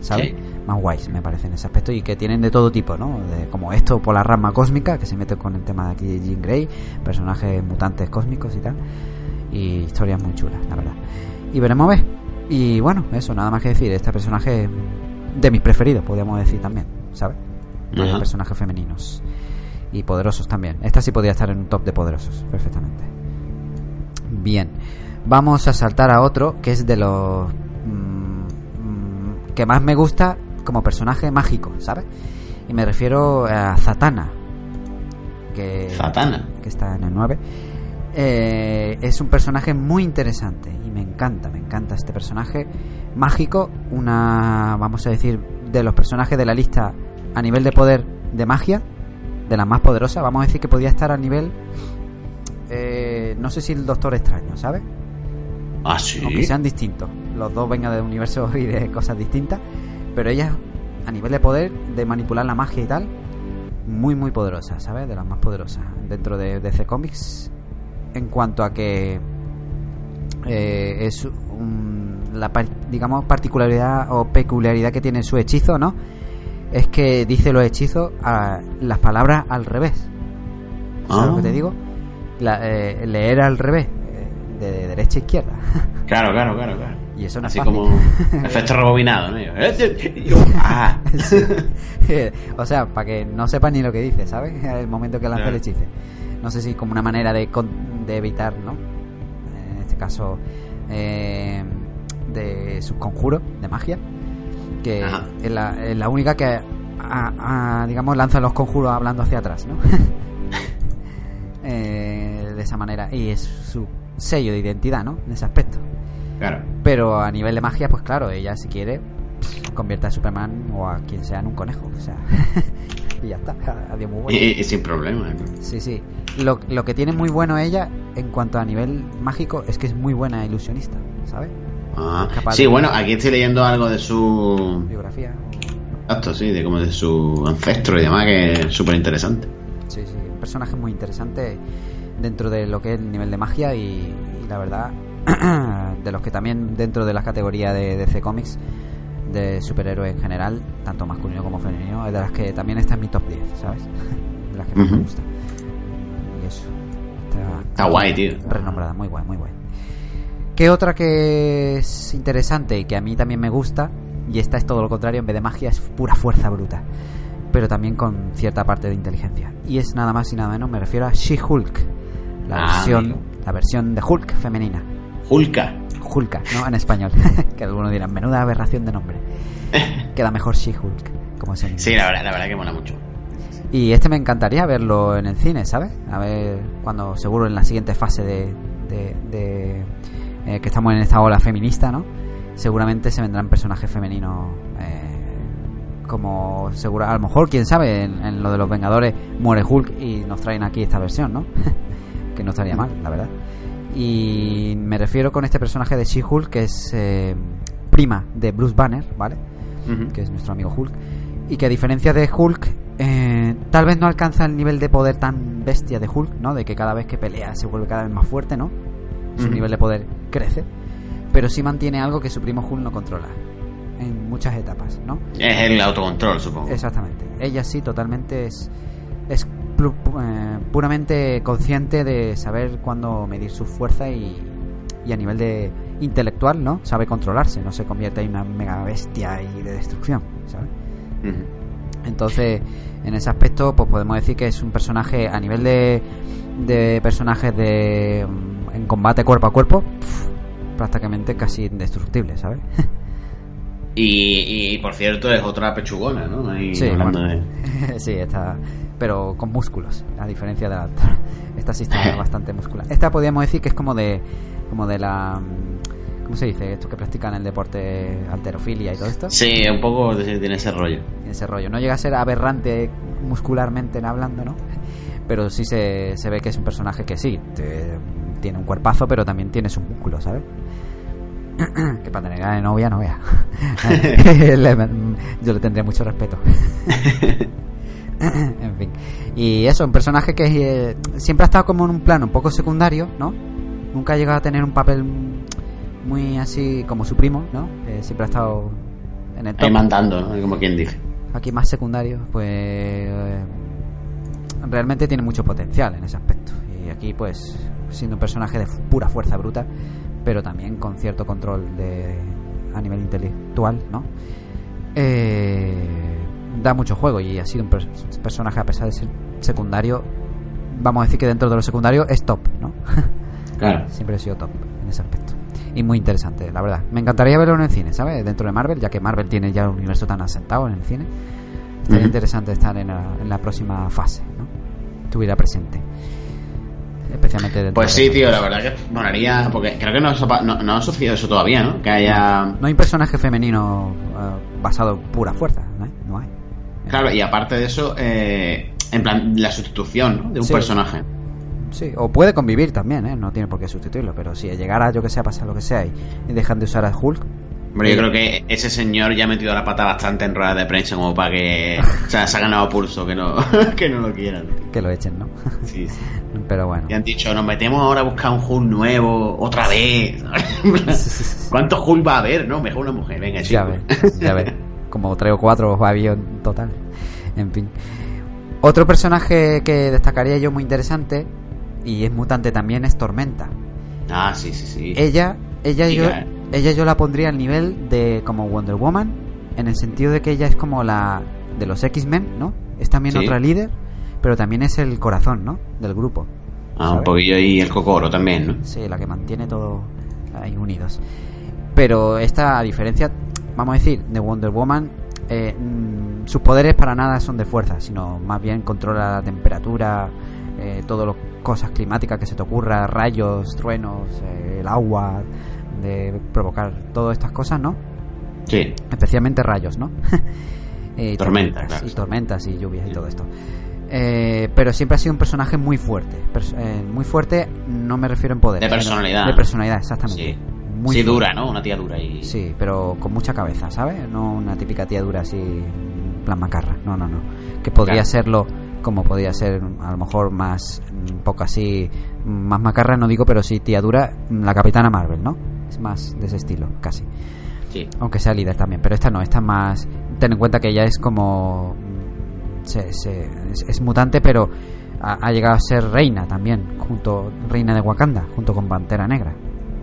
¿Sabes? Sí. Más guays, me parece, en ese aspecto, y que tienen de todo tipo, ¿no? De, como esto por la rama cósmica, que se mete con el tema de aquí de Jean Grey, personajes mutantes cósmicos y tal, y historias muy chulas, la verdad. Y veremos a ver. Y bueno, eso, nada más que decir, este personaje es de mis preferidos, podríamos decir también, ¿sabes? De Ajá. personajes femeninos y poderosos también. Esta sí podría estar en un top de poderosos, perfectamente. Bien, vamos a saltar a otro que es de los mm, mm, que más me gusta como personaje mágico, ¿sabes? Y me refiero a Zatanna, que, Satana. que está en el 9. Eh, es un personaje muy interesante y me encanta, me encanta este personaje mágico, una, vamos a decir, de los personajes de la lista a nivel de poder de magia, de la más poderosa, vamos a decir que podía estar a nivel, eh, no sé si el Doctor Extraño, ¿sabes? Ah, sí. aunque sean distintos. Los dos vengan de universos y de cosas distintas. Pero ella, a nivel de poder, de manipular la magia y tal, muy, muy poderosa, ¿sabes? De las más poderosas dentro de DC Comics. En cuanto a que eh, es un- la, digamos, particularidad o peculiaridad que tiene su hechizo, ¿no? Es que dice los hechizos a las palabras al revés. ¿Sabes Ah. lo que te digo? La- eh, leer al revés, eh, de derecha a izquierda. Claro, claro, claro, claro. Y eso no es Así fácil. como efecto rebobinado, ¿no? Yo, ah. o sea, para que no sepa ni lo que dice, ¿sabes? El momento que lanza el hechizo. No sé si como una manera de, de evitar, ¿no? En este caso, eh, de su conjuro de magia. Que es la, es la única que, a- a, digamos, lanza los conjuros hablando hacia atrás, ¿no? Eh, de esa manera. Y es su sello de identidad, ¿no? En ese aspecto. Claro. Pero a nivel de magia, pues claro, ella si quiere convierte a Superman o a quien sea en un conejo. O sea, y ya está. Adiós, muy bueno. Y, y sin problema. ¿no? Sí, sí. Lo, lo que tiene muy bueno ella en cuanto a nivel mágico es que es muy buena ilusionista, ¿sabes? Ah. Sí, de- bueno, aquí estoy leyendo algo de su. Biografía. Exacto, sí, de como de su ancestro y demás, que es súper interesante. Sí, sí. Un personaje muy interesante dentro de lo que es el nivel de magia y, y la verdad, de los que también dentro de la categoría de DC Comics, de superhéroes en general, tanto masculino como femenino, es de las que también está en mi top 10, ¿sabes? De las que más me gusta. Y eso. Está, Está guay, tío. renombrada, muy guay, muy guay. ¿Qué otra que es interesante y que a mí también me gusta? Y esta es todo lo contrario, en vez de magia es pura fuerza bruta. Pero también con cierta parte de inteligencia. Y es nada más y nada menos, me refiero a She-Hulk. La Ah, versión, amigo. la versión de Hulk femenina. Hulka. Hulka, ¿no? En español. que algunos dirán, menuda aberración de nombre. Queda mejor She-Hulk, como inglés. Sí, la verdad, la verdad que mola mucho. Y este me encantaría verlo en el cine, ¿sabes? A ver cuando seguro en la siguiente fase de, de- de, eh, que estamos en esta ola feminista, ¿no? Seguramente se vendrán personajes femeninos eh, como seguro, a lo mejor, quién sabe, en, en lo de los Vengadores muere Hulk y nos traen aquí esta versión, ¿no? que no estaría mal, la verdad. Y me refiero con este personaje de She-Hulk que es eh, prima de Bruce Banner, ¿vale? Que es nuestro amigo Hulk, y que a diferencia de Hulk, eh, tal vez no alcanza el nivel de poder tan bestia de Hulk, ¿no? De que cada vez que pelea se vuelve cada vez más fuerte, ¿no? Su nivel de poder crece, pero sí mantiene algo que su primo Hulk no controla en muchas etapas, ¿no? Es el autocontrol, supongo. Exactamente. Ella sí totalmente es es puramente consciente de saber cuándo medir su fuerza y, y a nivel de intelectual, ¿no? Sabe controlarse, no se convierte en una mega bestia y de destrucción, ¿sabes? Entonces, en ese aspecto, pues podemos decir que es un personaje a nivel de, de personajes de mm, en combate cuerpo a cuerpo, pf, prácticamente casi indestructible, ¿sabes? Y, y, por cierto, es otra pechugona, ¿no? Ahí Sí, hablando bueno. de- sí, esta, pero con músculos, a diferencia de la otra. Esta sí está bastante muscular. Esta podríamos decir que es como de, como de la, mm, ¿cómo se dice? Estos que practican el deporte alterofilia y todo esto. Sí, un poco tiene ese rollo. ese rollo. No llega a ser aberrante muscularmente en hablando, ¿no? Pero sí se, se ve que es un personaje que sí, te- tiene un cuerpazo, pero también tiene sus músculos, ¿sabes? que para tener ganas de novia, no vea. Yo le tendría mucho respeto. en fin. Y eso, un personaje que eh, siempre ha estado como en un plano un poco secundario, ¿no? Nunca ha llegado a tener un papel muy así como su primo, ¿no? Eh, siempre ha estado en el top Ahí mandando, ¿no? Como quien dice. aquí más secundario, pues eh, realmente tiene mucho potencial en ese aspecto. Y aquí, pues, siendo un personaje de pura fuerza bruta, pero también con cierto control de a nivel intelectual, ¿no? Eh, da mucho juego y ha sido un pers- personaje, a pesar de ser secundario, vamos a decir que dentro de lo secundario es top, ¿no? Claro. Siempre ha sido top en ese aspecto. Y muy interesante, la verdad. Me encantaría verlo en el cine, ¿sabes? Dentro de Marvel, ya que Marvel tiene ya un universo tan asentado en el cine. Estaría Ujú. interesante estar en la, en la próxima fase, ¿no? Estuviera presente. Especialmente dentro Pues de- sí, tío, la verdad que molaría, porque creo que no, no, no ha sucedido eso todavía, ¿no? Que haya... No hay un personaje femenino eh, basado en pura fuerza, Claro, y aparte de eso, eh, en plan, la sustitución ¿no? de un Sí. personaje. Sí, o puede convivir también, ¿eh? No tiene por qué sustituirlo, pero si llegara, yo que sé, a pasar lo que sea y, y dejan de usar a Hulk, Hombre, yo Sí. creo que ese señor ya ha metido la pata bastante en ruedas de prensa como para que o sea, se ha ganado pulso, que no, que no lo quieran. tío. que lo echen, ¿no? Sí, sí. pero bueno. Y han dicho, nos metemos ahora a buscar un Hulk nuevo, otra vez. ¿Cuántos Hulk va a haber? No, mejor una mujer, venga, chico. Ya ves, ya ves. Como tres o cuatro va a haber en total. En fin. Otro personaje que destacaría yo muy interesante y es mutante también es Tormenta. Ah, sí, sí, sí. Ella, ella yo, ¿eh? ella yo la pondría al nivel de como Wonder Woman en el sentido de que ella es como la de los X-Men, ¿no? Es también Sí. otra líder, pero también es el corazón, ¿no? Del grupo. Ah, un poquillo ahí el cocoro también, ¿no? Sí, la que mantiene todo ahí unidos. Pero esta, a diferencia, vamos a decir, de Wonder Woman, eh, mm, sus poderes para nada son de fuerza, sino más bien controla la temperatura, eh, todas las cosas climáticas que se te ocurra, rayos, truenos, eh, el agua, de provocar todas estas cosas, ¿no? Sí. especialmente rayos, ¿no? y Tormentas, claro. y tormentas y lluvias y todo esto. Eh, pero siempre ha sido un personaje muy fuerte. Pers- eh, muy fuerte, no me refiero en poder. De personalidad. De personalidad, exactamente. Sí. Muy sí, fuerte. dura, ¿no? Una tía dura y... Sí, pero con mucha cabeza, ¿sabes? No una típica tía dura así, plan macarra. No, no, no. Que podría Claro. serlo como podría ser a lo mejor más, un poco así, más macarra, no digo, pero sí tía dura, la Capitana Marvel, ¿no? Es más de ese estilo, casi Sí. aunque sea líder también, pero esta no, esta más. Ten en cuenta que ella es como. se- se- es, es mutante, pero ha, ha llegado a ser reina también, junto reina de Wakanda, junto con Pantera Negra,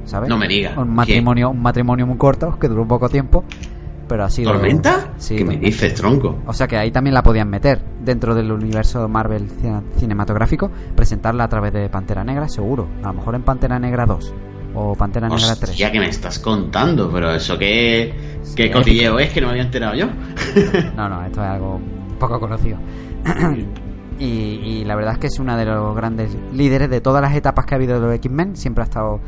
¿sabes? No me diga. Un matrimonio, un matrimonio muy corto que duró poco tiempo, pero sido. ¿Tormenta? Sí. ¿Qué me dices, tronco? O sea que ahí también la podían meter dentro del universo Marvel cine- cinematográfico, presentarla a través de Pantera Negra, seguro. A lo mejor en Pantera Negra 2 o Pantera Negra 3. Hostia, que me estás contando, pero eso qué, qué Sí. cotilleo es que no me había enterado yo. No, no, esto es algo poco conocido. y, y la verdad es que es una de los grandes líderes de todas las etapas que ha habido de los X-Men. Siempre ha estado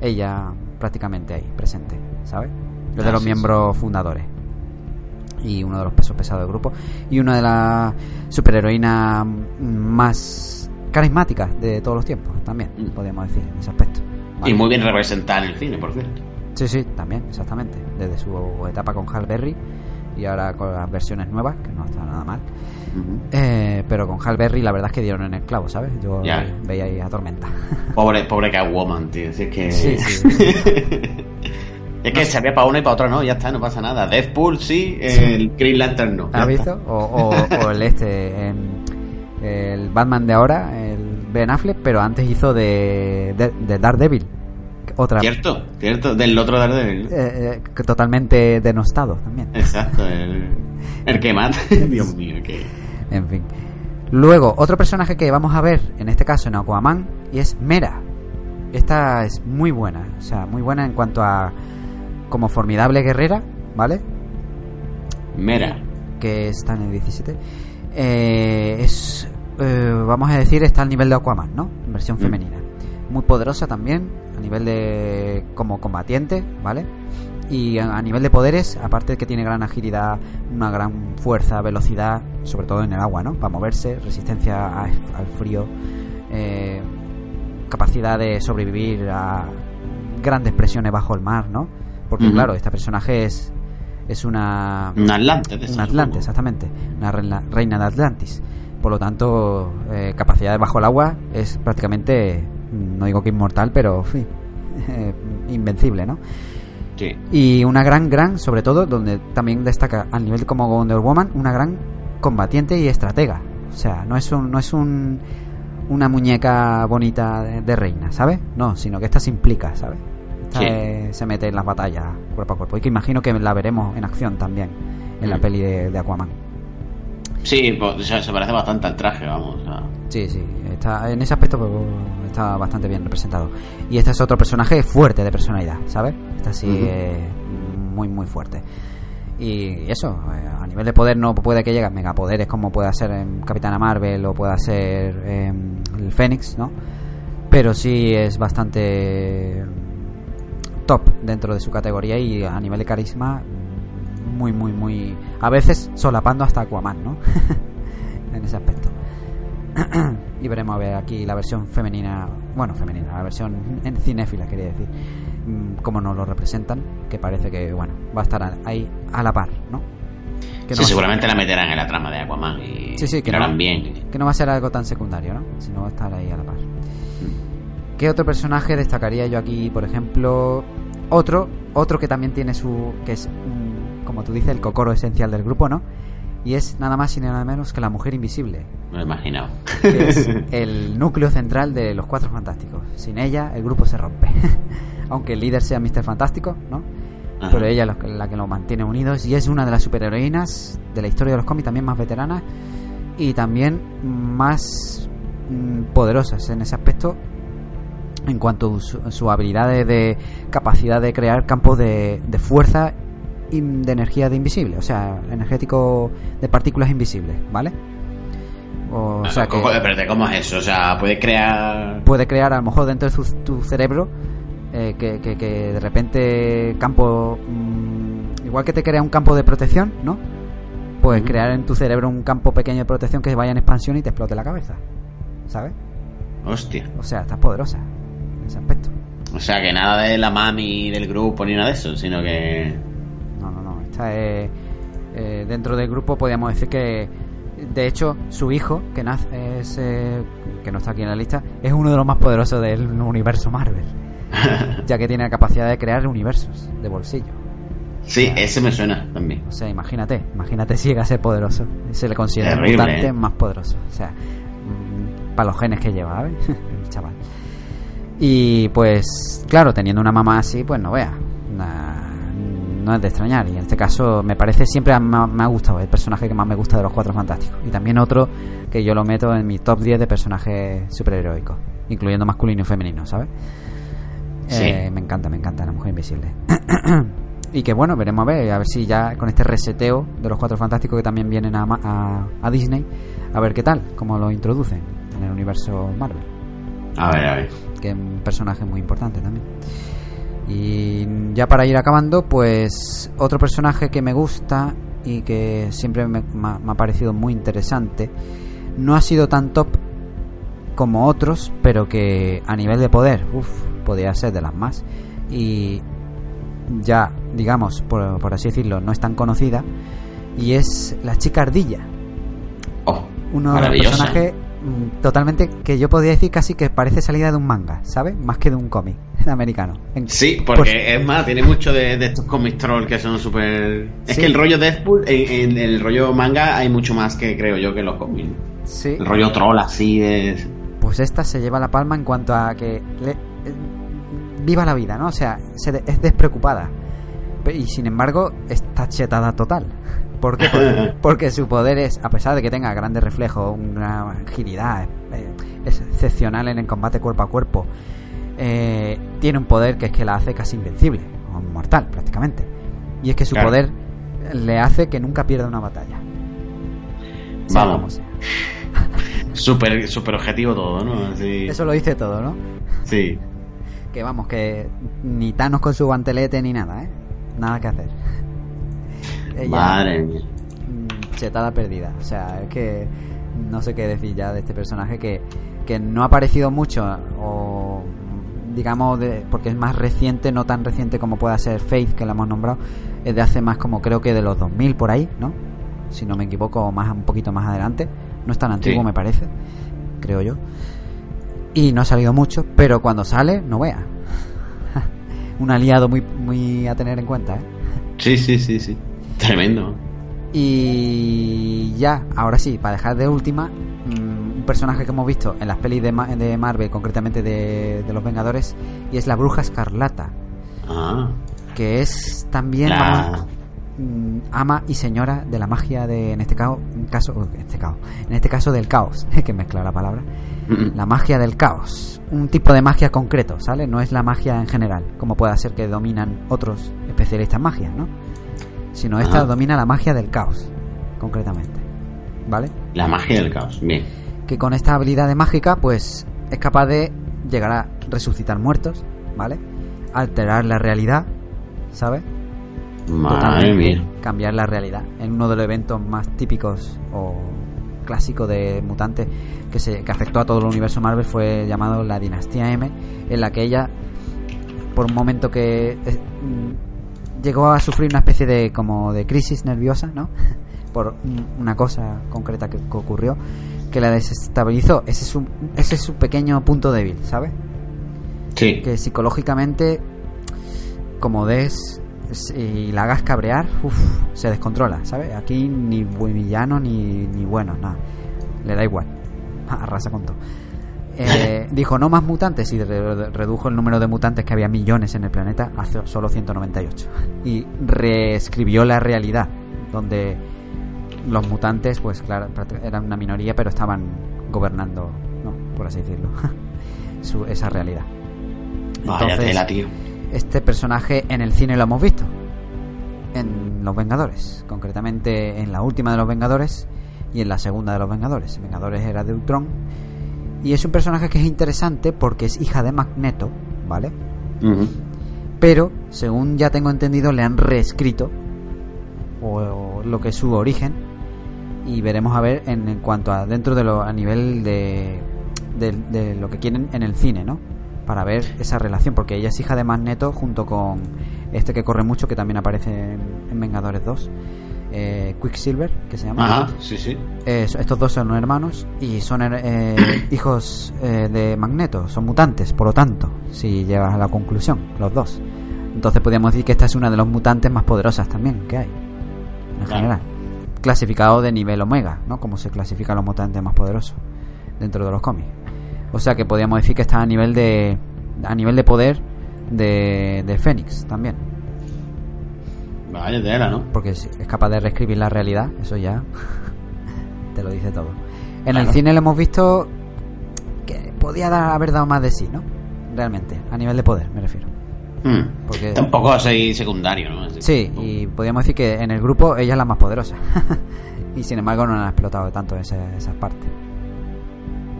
ella prácticamente ahí, presente, ¿sabes? Es de Ah, los miembros fundadores. Y uno de los pesos pesados del grupo. Y una de las superheroínas más carismáticas de todos los tiempos, también, Mm. podríamos decir, en ese aspecto. Y muy bien representada en el cine, por cierto. Sí, sí, también, exactamente. Desde su etapa con Hal Berry y ahora con las versiones nuevas, que no está nada mal. Eh, pero con Hal Berry la verdad es que dieron en el clavo, ¿sabes? Yo veía ahí a Tormenta. Pobre, pobre Catwoman, tío. Si es que... Sí, sí. es que se había para una y para otra no, ya está, no pasa nada. Deathpool sí, el Green Lantern no. ¿Has visto? está. O, o- o el este, em, el Batman de ahora, el Ben Affleck, pero antes hizo de, de, de Daredevil. Otra. Cierto, cierto, del otro Daredevil. eh, eh, totalmente denostado también. Exacto, el, el que mata. Dios mío, que... En fin. Luego, otro personaje que vamos a ver, en este caso en Aquaman, y es Mera. Esta es muy buena, o sea, muy buena en cuanto a como formidable guerrera, ¿vale? Mera. que está en el 17, eh, es, eh, vamos a decir, está al nivel de Aquaman, ¿no? En versión Mm. Muy poderosa también, a nivel de como combatiente, ¿vale? Y a, nivel de poderes, aparte de que tiene gran agilidad, una gran fuerza, velocidad, sobre todo en el agua, ¿no? Para moverse, resistencia a- al frío, eh, capacidad de sobrevivir a grandes presiones bajo el mar, ¿no? Porque claro, este personaje es, es una Un Atlante. de un Atlante, exactamente. Una reina, reina de Atlantis. Por lo tanto, eh, capacidad de bajo el agua es prácticamente, no digo que inmortal, pero invencible, ¿no? Sí. Y una gran, gran, sobre todo, donde también destaca al nivel como Wonder Woman, una gran combatiente y estratega. O sea, no es un, no es un, una muñeca bonita de, de reina, ¿sabes? No, sino que esta se implica, ¿sabes? Esta Sí. se mete en las batallas cuerpo a cuerpo. Y que imagino que la veremos en acción también en la Mm. peli de, de Aquaman. Sí, pues, se, parece bastante al traje, vamos. Sí, sí, está, en ese aspecto pues, está bastante bien representado. Y este es otro personaje fuerte de personalidad, ¿sabes? Está así eh, muy, muy fuerte. Y eso, eh, a nivel de poder no puede que llegue a megapoderes como pueda ser en Capitana Marvel o pueda ser em, el Fénix, ¿no? Pero sí es bastante top dentro de su categoría y a nivel de carisma muy, muy, muy... A veces solapando hasta Aquaman, ¿no? en ese aspecto. y veremos a ver aquí la versión femenina, bueno, femenina, la versión en cinéfila, quería decir, mm, cómo nos lo representan, que parece que, bueno, va a estar ahí a la par, ¿no? Que Sí, seguramente la meterán en la trama de Aquaman y Sí, sí, que no. bien. que no va a ser algo tan secundario, ¿no? Sino va a estar ahí a la par. ¿Qué otro personaje destacaría yo aquí, por ejemplo? Otro, otro que también tiene su, que es, mm, como tú dices, el cocoro esencial del grupo, ¿no? Y es nada más y nada menos que la mujer invisible. Me lo he imaginado. que es el núcleo central de los Cuatro Fantásticos. Sin ella, el grupo se rompe. Aunque el líder sea Mr. Fantástico, ¿no? Ajá. Pero ella es la- que los mantiene unidos y es una de las superheroínas de la historia de los cómics, también más veteranas y también más mm, poderosas en ese aspecto en cuanto a su, su habilidad de, capacidad de crear campos de, de fuerza de energía de invisible, o sea, energético de partículas invisibles, ¿vale? O, sea que ¿Cómo, espérate, ¿cómo es eso? O sea, puede crear. puede crear a lo mejor dentro de su- tu cerebro eh, que, que- que de repente campo mm, igual que te crea un campo de protección no pues crear en tu cerebro un campo pequeño de protección que vaya en expansión y te explote la cabeza ¿sabes? Hostia. o sea estás poderosa en ese aspecto O sea, que nada de la mami del grupo ni nada de eso, sino que. Es eh, dentro del grupo podríamos decir que de hecho su hijo que nace es, eh, que no está aquí en la lista es uno de los más poderosos del universo Marvel ya que tiene la capacidad de crear universos de bolsillo. Sí, ese me suena también. O sea, imagínate, imagínate si llega a ser poderoso. Se le considera el mutante ¿eh? más poderoso. O sea, para los genes que lleva, ¿sabes? el chaval. Y pues, claro, teniendo una mamá así, pues no vea. No es de extrañar. Y en este caso, me parece siempre me ha, me ha gustado, el personaje que más me gusta de los cuatro fantásticos. Y también otro que yo lo meto en mi top 10 de personajes superheroicos, incluyendo masculino y femenino, ¿sabes? Sí. Eh, me encanta, me encanta la mujer invisible. y que bueno, veremos a ver, a ver si ya con este reseteo de los cuatro fantásticos que también vienen a, a Disney, a ver qué tal, cómo lo introducen en el universo Marvel, A ver, a ver. que es un personaje muy importante también. Y ya para ir acabando, pues otro personaje que me gusta y que siempre me, me ha- me ha parecido muy interesante, no ha sido tan top como otros, pero que a nivel de poder, uff, podría ser de las más. Y ya, digamos, por, por así decirlo, no es tan conocida. Y es la chica ardilla. Oh, Uno de los personajes totalmente que yo podría decir casi que parece salida de un manga, ¿sabes? Más que de un cómic americano. En- Sí, porque es más, tiene mucho de, de estos comic troll que son súper. Es Sí. que el rollo Deadpool, en, en el rollo manga, hay mucho más que creo yo que los cómics. sí. El rollo troll así de. Pues esta se lleva la palma en cuanto a que le- eh, viva la vida, ¿no? O sea, se de- es despreocupada. Y sin embargo, está chetada total. ¿Por qué? Porque, porque su poder es, a pesar de que tenga grandes reflejos, una agilidad eh, es excepcional en el combate cuerpo a cuerpo, eh, tiene un poder que es que la hace casi invencible, o mortal prácticamente. Y es que su Claro. poder le hace que nunca pierda una batalla. Vamos. Súper super objetivo todo, ¿no? Eso lo dice todo, ¿no? Sí. Que vamos, que ni Thanos con su guantelete ni nada, ¿eh? Nada que hacer. Ella, Madre mía. mm, chetada perdida. O sea, es que no sé qué decir ya de este personaje que, que no ha aparecido mucho o digamos de, porque es más reciente, no tan reciente como pueda ser Faith que la hemos nombrado, es de hace más como creo que de los 2000 por ahí, ¿no? Si no me equivoco, más un poquito más adelante. No es tan antiguo Sí. me parece, creo yo. Y no ha salido mucho, pero cuando sale, no vea. un aliado muy muy a tener en cuenta, ¿eh? Sí, sí, sí, sí. Tremendo. Y ya, ahora sí, para dejar de última, mm, un personaje que hemos visto en las pelis de, Ma- de Marvel, concretamente de, de los Vengadores, y es la Bruja Escarlata, Ah. que es también La- mm, ama y señora de la magia de, en este caso, en caso, este caso, en este caso del caos, que mezcla la palabra, Mm. la magia del caos, un tipo de magia concreto, ¿sale? No es la magia en general, como pueda ser que dominan otros especialistas en magia, ¿no? Sino esta domina la magia del caos, concretamente, ¿vale? La magia del caos. Bien. que con esta habilidad mágica pues es capaz de llegar a resucitar muertos, ¿vale? Alterar la realidad, ¿sabes? Madre Totalmente. mía. Cambiar la realidad. En uno de los eventos más típicos o clásicos de mutantes que se que afectó a todo el universo Marvel fue llamado la Dinastía M, en la que ella por un momento que eh, llegó a sufrir una especie de como de crisis nerviosa, ¿no? por un- una cosa concreta que, que ocurrió que la desestabilizó. Ese es, un, ese es su pequeño punto débil, ¿sabes? Sí. Que psicológicamente, como des y la hagas cabrear, uf, se descontrola, ¿sabes? Aquí ni buen villano ni, ni bueno, nada. Le da igual. Arrasa con todo. Eh, dijo no más mutantes y re- redujo el número de mutantes que había millones en el planeta a so- solo 198 y reescribió la realidad donde los mutantes pues claro eran una minoría pero estaban gobernando no por así decirlo su, esa realidad Vaya Entonces, tela, tío. este personaje en el cine lo hemos visto. En Los Vengadores. Concretamente en la última de Los Vengadores y en la segunda de Los Vengadores. Vengadores era de Ultron. Y es un personaje que es interesante porque es hija de Magneto, ¿vale? Pero, según ya tengo entendido, le han reescrito o, o lo que es su origen. Y veremos a ver en, en cuanto a dentro de lo a nivel de, de, de lo que quieren en el cine, ¿no? Para ver esa relación, porque ella es hija de Magneto junto con este que corre mucho, que también aparece en, en Vengadores 2, eh, Quicksilver, que se llama. Ajá, sí, sí. Eh, estos dos son hermanos y son eh, hijos eh, de Magneto, son mutantes, por lo tanto, si llegas a la conclusión, los dos. Entonces podríamos decir que esta es una de los mutantes más poderosas también que hay, en Claro. general. Clasificado de nivel omega, ¿no? Como se clasifican los mutantes más poderosos dentro de los cómics. O sea que podríamos decir que está a nivel de a nivel de poder de, de Fénix también. Vaya tela, ¿no? Porque es capaz de reescribir la realidad, eso ya te lo dice todo. En el cine lo hemos visto que podía dar- haber dado más de sí, ¿no? Realmente, a nivel de poder, me refiero. Hmm. Porque- Tampoco soy secundario, ¿no? Así- Sí, y podríamos decir que en el grupo ella es la más poderosa. y sin embargo no han explotado tanto esa- esas partes.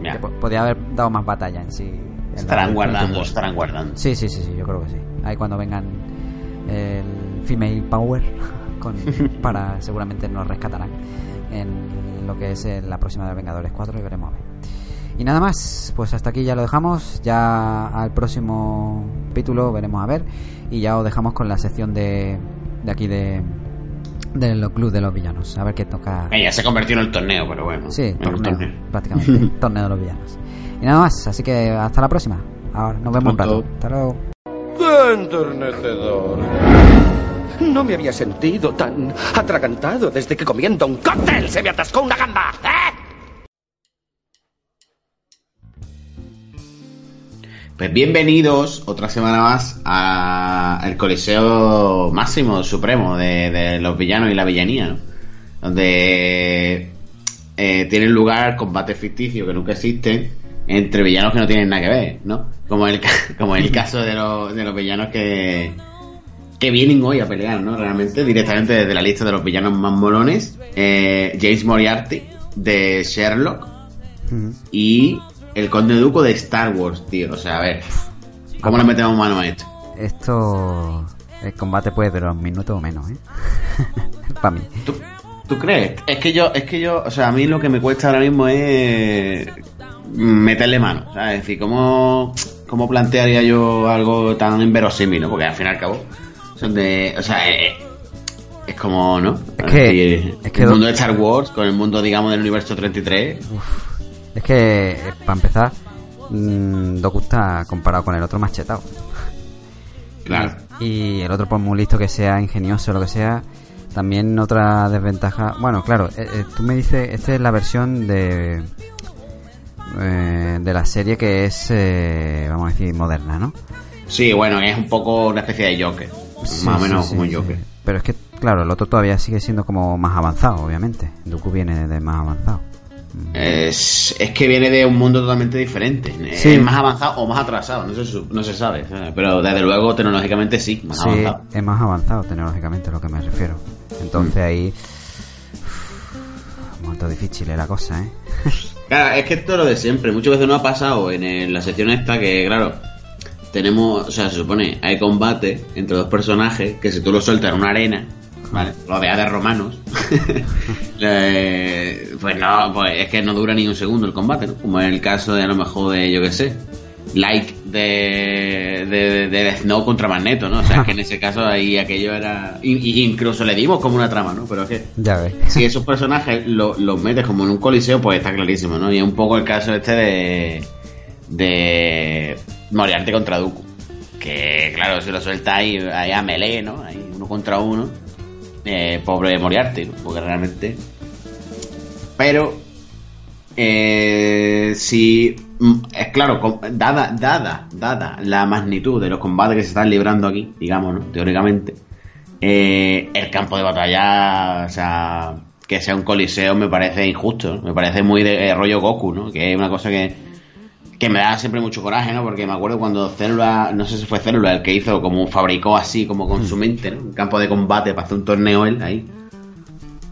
Ya. Que po- podía haber dado más batalla en sí. Estarán guardando, estarán guardando. Sí, sí, sí, sí, yo creo que sí. Ahí cuando vengan el Female Power con, para seguramente nos rescatarán en lo que es la próxima de Vengadores 4 y veremos a ver. Y nada más, pues hasta aquí ya lo dejamos, ya al próximo capítulo veremos a ver y ya os dejamos con la sección de, de aquí de del club de los villanos, a ver qué toca. Eh, ya se convirtió en el torneo, pero bueno. Sí, en el torneo, prácticamente, torneo de los villanos. Y nada más, así que hasta la próxima. Ahora nos vemos un rato. Hasta luego. ¡Qué enternecedor! No me había sentido tan atragantado desde que comiendo un cóctel se me atascó una gamba. ¿eh? Pues bienvenidos otra semana más al Coliseo Máximo Supremo de, los villanos y la villanía. Donde eh, tienen lugar combates ficticios que nunca existen entre villanos que no tienen nada que ver, ¿no? Como el, el caso de los villanos que, que vienen hoy a pelear, ¿no? Realmente, directamente desde la lista de los villanos más molones, eh, James Moriarty de Sherlock y el Conde Duco de Star Wars, tío. O sea, a ver, ¿cómo le metemos mano a esto? Esto. El combate puede durar un minuto o menos, ¿eh? Para mí. ¿Tú, ¿Tú crees? Es que yo, es que yo, o sea, a mí lo que me cuesta ahora mismo es meterle mano, ¿sabes? Es decir, ¿cómo, cómo plantearía yo algo tan inverosímil, ¿no? Porque al fin y al cabo son de, o sea, eh, es como, ¿no? Es que- decir, es que el do- mundo de Star Wars con el mundo, digamos, del universo 33. Es que, para empezar, mm, Doku está comparado con el otro más chetado. Claro. Y el otro, por muy listo que sea, ingenioso, lo que sea, también otra desventaja. Bueno, claro, eh, eh, tú me dices, esta es la versión de. eh, de la serie que es, eh, vamos a decir, moderna, ¿no? Sí, bueno, es un poco una especie de Joker. Sí, más o menos sí, como. Joker. Pero es que, claro, el otro todavía sigue siendo como más avanzado, obviamente. Doku viene de más avanzado. Es, es que viene de un mundo totalmente diferente. Sí. Es más avanzado o más atrasado, no se, no se sabe. Pero desde luego, tecnológicamente sí, más Sí, avanzado. es más avanzado tecnológicamente a lo que me refiero. Entonces Mm. ahí. Un momento difícil es la cosa, ¿eh? Claro, es que esto es lo de siempre. Muchas veces no ha pasado en el- la sección esta que, claro, tenemos, o sea, se supone, hay combate entre dos personajes que si tú lo sueltas en una arena, ¿vale? Rodeada de romanos, eh, pues no, pues es que no dura ni un segundo el combate, ¿no? Como en el caso de a lo mejor de, yo qué sé, like de, de, de Note contra Magneto, ¿no? O sea, es que en ese caso ahí aquello era... y- y incluso le dimos como una trama, ¿no? Pero es que Ya ves. si esos personajes lo- los metes como en un coliseo, pues está clarísimo, ¿no? Y es un poco el caso este de. de. Moriarty contra Dooku. Que, claro, si lo suelta ahí, ahí a melee, ¿no? Ahí uno contra uno. Eh, pobre Moriarty, ¿no? Porque realmente. Pero. Eh, si. mm, Es claro, dada, dada, dada la magnitud de los combates que se están librando aquí, digamos, ¿no? Teóricamente. Eh, el campo de batalla, o sea, que sea un coliseo me parece injusto, me parece muy de eh, rollo Goku, ¿no? Que es una cosa que, que me da siempre mucho coraje, ¿no? Porque me acuerdo cuando Célula, no sé si fue Célula el que hizo, como fabricó así, como con su mente, ¿no? Un campo de combate para hacer un torneo él ahí.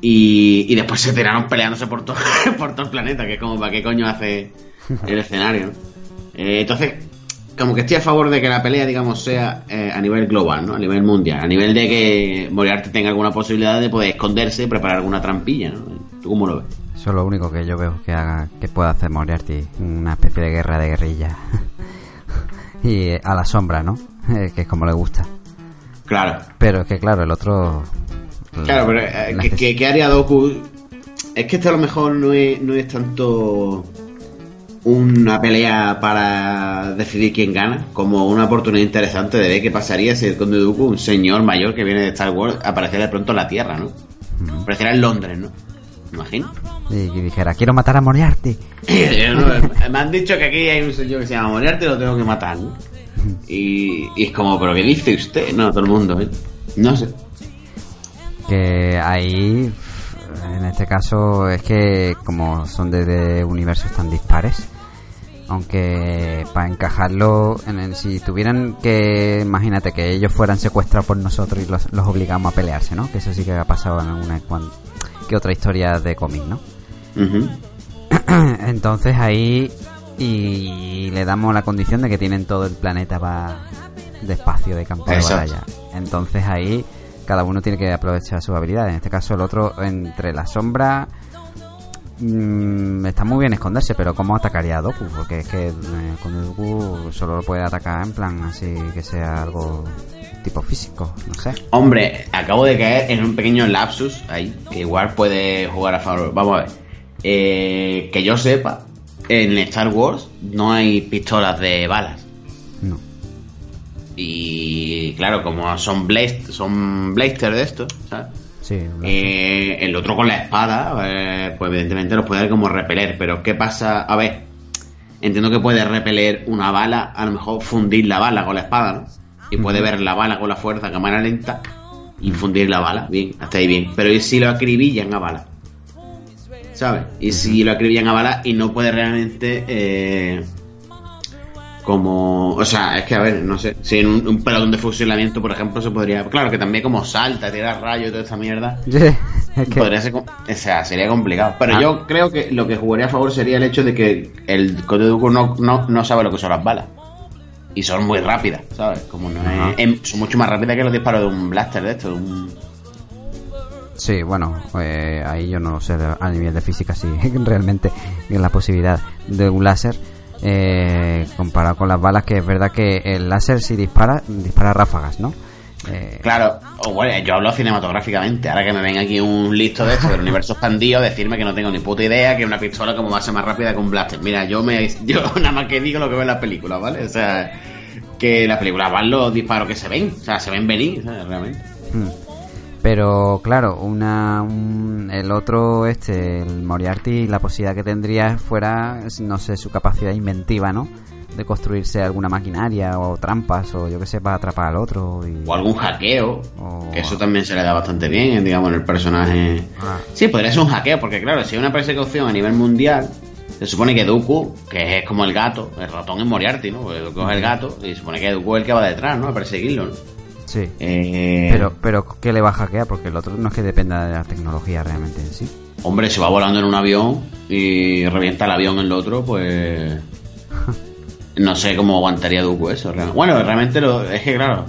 Y, y después se tiraron peleándose por todo, por todo el planeta, que es como, ¿para qué coño hace el escenario? ¿no? Eh, entonces, como que estoy a favor de que la pelea, digamos, sea eh, a nivel global, ¿no? A nivel mundial. A nivel de que Moriarty tenga alguna posibilidad de poder esconderse y preparar alguna trampilla, ¿no? ¿Tú cómo lo ves? Eso es lo único que yo veo que haga, que pueda hacer Moriarty, una especie de guerra de guerrilla. y a la sombra, ¿no? Eh, que es como le gusta. Claro. Pero es que claro, el otro... Claro, pero eh, la ¿qué, neces- qué- qué haría Doku? Es que esto a lo mejor no es, no es tanto una pelea para decidir quién gana, como una oportunidad interesante de ver qué pasaría si el Conde Dooku, un señor mayor que viene de Star Wars, apareciera de pronto en la Tierra, ¿no? Apareciera en Londres, ¿no? ¿Me imagino? Y que dijera, quiero matar a Moriarty. No- me han dicho que aquí hay un señor que se llama Moriarty y lo tengo que matar, ¿no? Y, y es como, ¿pero qué dice usted? No, todo el mundo, ¿eh? No sé. Que ahí, en este caso, es que como son de, de universos tan dispares, aunque para encajarlo, en el- si tuvieran que, imagínate que ellos fueran secuestrados por nosotros y los, los obligamos a pelearse, ¿no? Que eso sí que ha pasado en una cuan- que otra historia de cómic, ¿no? Entonces ahí y le damos la condición de que tienen todo el planeta va de espacio de campo de batalla. Entonces ahí cada uno tiene que aprovechar sus habilidades. En este caso el otro entre la sombra mm, está muy bien esconderse, pero ¿cómo atacaría a Doku? Porque es que eh, con Doku solo lo puede atacar en plan así que sea algo tipo físico, no sé. Hombre, acabo de caer en un pequeño lapsus ahí, que igual puede jugar a favor. Vamos a ver. Eh, que yo sepa, en Star Wars no hay pistolas de balas. No. Y claro, como son blast, son blaster de estos, ¿sabes? Sí, Eh, el otro con la espada, eh, pues evidentemente los puede como repeler. Pero ¿qué pasa? A ver, entiendo que puede repeler una bala, a lo mejor fundir la bala con la espada, ¿no? Y puede ver la bala con la fuerza a cámara lenta y fundir la bala, bien, hasta ahí bien. Pero ¿y si lo acribillan a bala? ¿Sabes? Y si lo acribillan a bala y no puede realmente eh, como o sea es que a ver no sé si en un, un pelotón de fusilamiento por ejemplo se podría claro que también como salta tira rayos y toda esta mierda es que- podría ser o sea sería complicado pero Ah. yo creo que lo que jugaría a favor sería el hecho de que el Dooku no, no, no sabe lo que son las balas y son muy rápidas sabes como no es, em- son mucho más rápidas que los disparos de un blaster de esto de un Sí, bueno, eh, ahí yo no lo sé a nivel de física si realmente la posibilidad de un láser eh, comparado con las balas que es verdad que el láser si dispara dispara ráfagas, ¿no? Eh, Claro, o bueno, yo hablo cinematográficamente. Ahora que me ven aquí un listo de esto del universo expandido, decirme que no tengo ni puta idea que una pistola como va a ser más rápida que un blaster. Mira, yo me yo nada más que digo lo que veo en las películas, ¿vale? O sea, que las películas van los disparos que se ven, o sea, se ven venir, ¿sabes? realmente. hmm. Pero claro, una un- el otro este, el Moriarty, la posibilidad que tendría fuera, no sé, su capacidad inventiva, ¿no? De construirse alguna maquinaria o trampas o yo que sé para atrapar al otro y O algún hackeo, O- que eso también se le da bastante bien, digamos, en el personaje. Ah. Sí, podría ser un hackeo, porque claro, si hay una persecución a nivel mundial, se supone que Dooku, que es como el gato, el ratón es Moriarty, ¿no? Porque Dooku es el gato, y se supone que Dooku es el que va detrás, ¿no? A perseguirlo, ¿no? sí. Eh, Pero, pero ¿qué le va a hackear? Porque el otro no es que dependa de la tecnología realmente en sí. Hombre, si va volando en un avión y revienta el avión en el otro, pues. No sé cómo aguantaría Dooku eso. realmente. Bueno, realmente lo, es que, claro.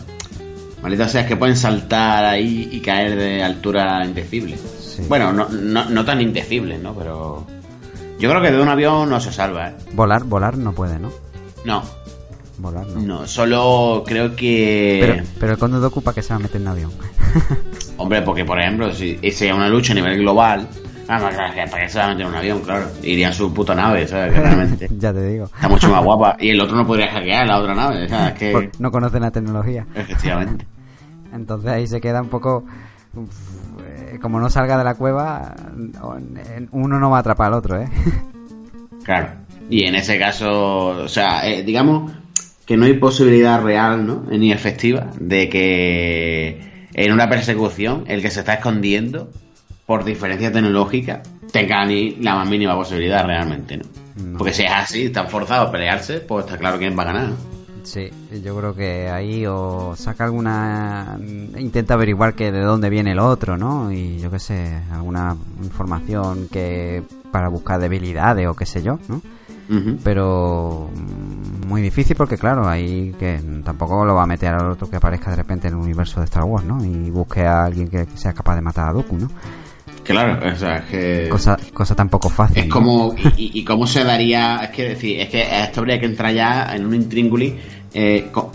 Maldita sea, es que pueden saltar ahí y caer de altura indecible. Sí. Bueno, no, no, no tan indecible, ¿no? Pero. Yo creo que de un avión no se salva, ¿eh? Volar, volar no puede, ¿no? No, Volar no. no. Solo creo que. Pero, pero el Conde Doku para qué se va a meter en avión. Hombre, porque por ejemplo, si sea una lucha a nivel global. Ah, no, que ¿para qué se va a meter en un avión? Claro. Iría en su puta nave, ¿sabes? Que realmente. ya te digo. Está mucho más guapa. Y el otro no podría hackear la otra nave. O sea, es que. No conocen la tecnología. Efectivamente. Entonces ahí se queda un poco... eh, como no salga de la cueva, uno no va a atrapar al otro, ¿eh? Claro. Y en ese caso, o sea, eh, digamos que no hay posibilidad real, ¿no? Ni efectiva de que en una persecución el que se está escondiendo por diferencia tecnológica tenga ni la más mínima posibilidad realmente, ¿no? No. Porque si es así, están forzados a pelearse, pues está claro quién va a ganar. Sí, yo creo que ahí o saca alguna... Intenta averiguar que de dónde viene el otro, ¿no? Y yo qué sé, alguna información que... para buscar debilidades o qué sé yo, ¿no? Pero mm, muy difícil porque claro, ahí que tampoco lo va a meter al otro que aparezca de repente en el universo de Star Wars, ¿no? Y busque a alguien que sea capaz de matar a Dooku, ¿no? Claro, o sea, es que... Cosa, cosa tan poco fácil. Es como, y, y- y cómo se daría, es que decir, es que esto habría que entrar ya en un intríngulis, eh, co-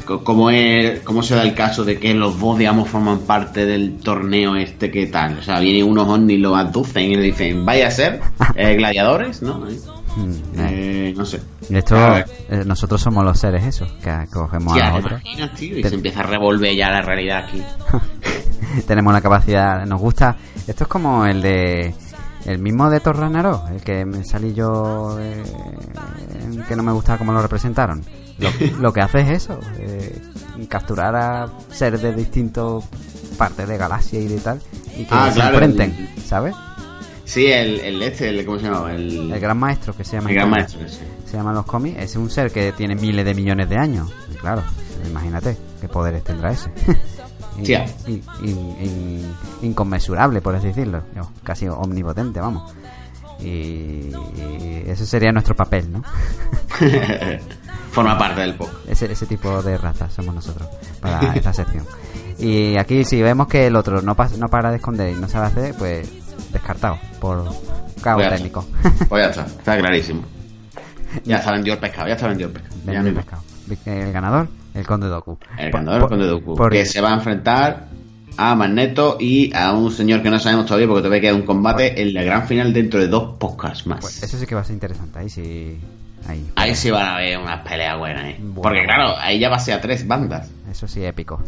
es, cómo se da el caso de que los dos, digamos, forman parte del torneo este, ¿qué tal? O sea, vienen unos ovnis, lo abducen y le dicen, vaya a ser eh, gladiadores, ¿no? Eh, Mm, eh. eh, no sé. Esto, A ver. eh, nosotros somos los seres esos, que cogemos Tía, a ¿te otros. imaginas, tío? Y Te- se empieza a revolver ya la realidad aquí. Tenemos la capacidad, nos gusta. Esto es como el de. El mismo de Thor Ragnarok, el que me salí yo. eh, que no me gustaba cómo lo representaron. Lo, lo que hace es eso: eh, capturar a seres de distintas partes de galaxia y de tal. Y que Ah, se claro, enfrenten, ¿sabes? Sí, el, el este, el, ¿cómo se llama? El, El gran maestro que se llama. el gran maestro, sí. Se llama en los cómics. Es un ser que tiene miles de millones de años. Y claro, imagínate qué poderes tendrá ese. In- inconmensurable, por así decirlo. Casi omnipotente, vamos. Y, y ese sería nuestro papel, ¿no? Forma parte del podcast. Ese, ese tipo de raza somos nosotros para esta sección. Y aquí si vemos que el otro no, no para de esconder y no sabe hacer, pues descartado por cabo Pues técnico. Pues ya está, está clarísimo. Ya está vendido el pescado, ya está vendido el pescado. El ganador, el conde Doku. El ganador por- con de Dooku, por- que se va a enfrentar a Magneto y a un señor que no sabemos todavía porque todavía queda un combate en la gran final dentro de dos podcasts más. pues eso sí que va a ser interesante. Ahí sí. Ahí. Ahí sí van a haber unas peleas buenas, ¿eh? Bueno. Porque claro, ahí ya va a ser a tres bandas. Eso sí, épico.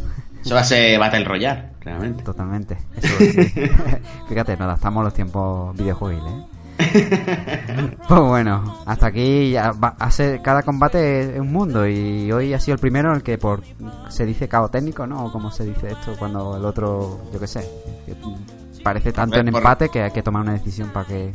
Eso va a ser Battle Royale, realmente. Totalmente. Eso sí. Fíjate, nos adaptamos a los tiempos videojuegos, ¿eh? pues bueno, hasta aquí ya va ser, cada combate es un mundo y hoy ha sido el primero en el que por se dice cabo técnico, ¿no? O como se dice esto cuando el otro, yo qué sé, que parece tanto en Por- empate que hay que tomar una decisión para que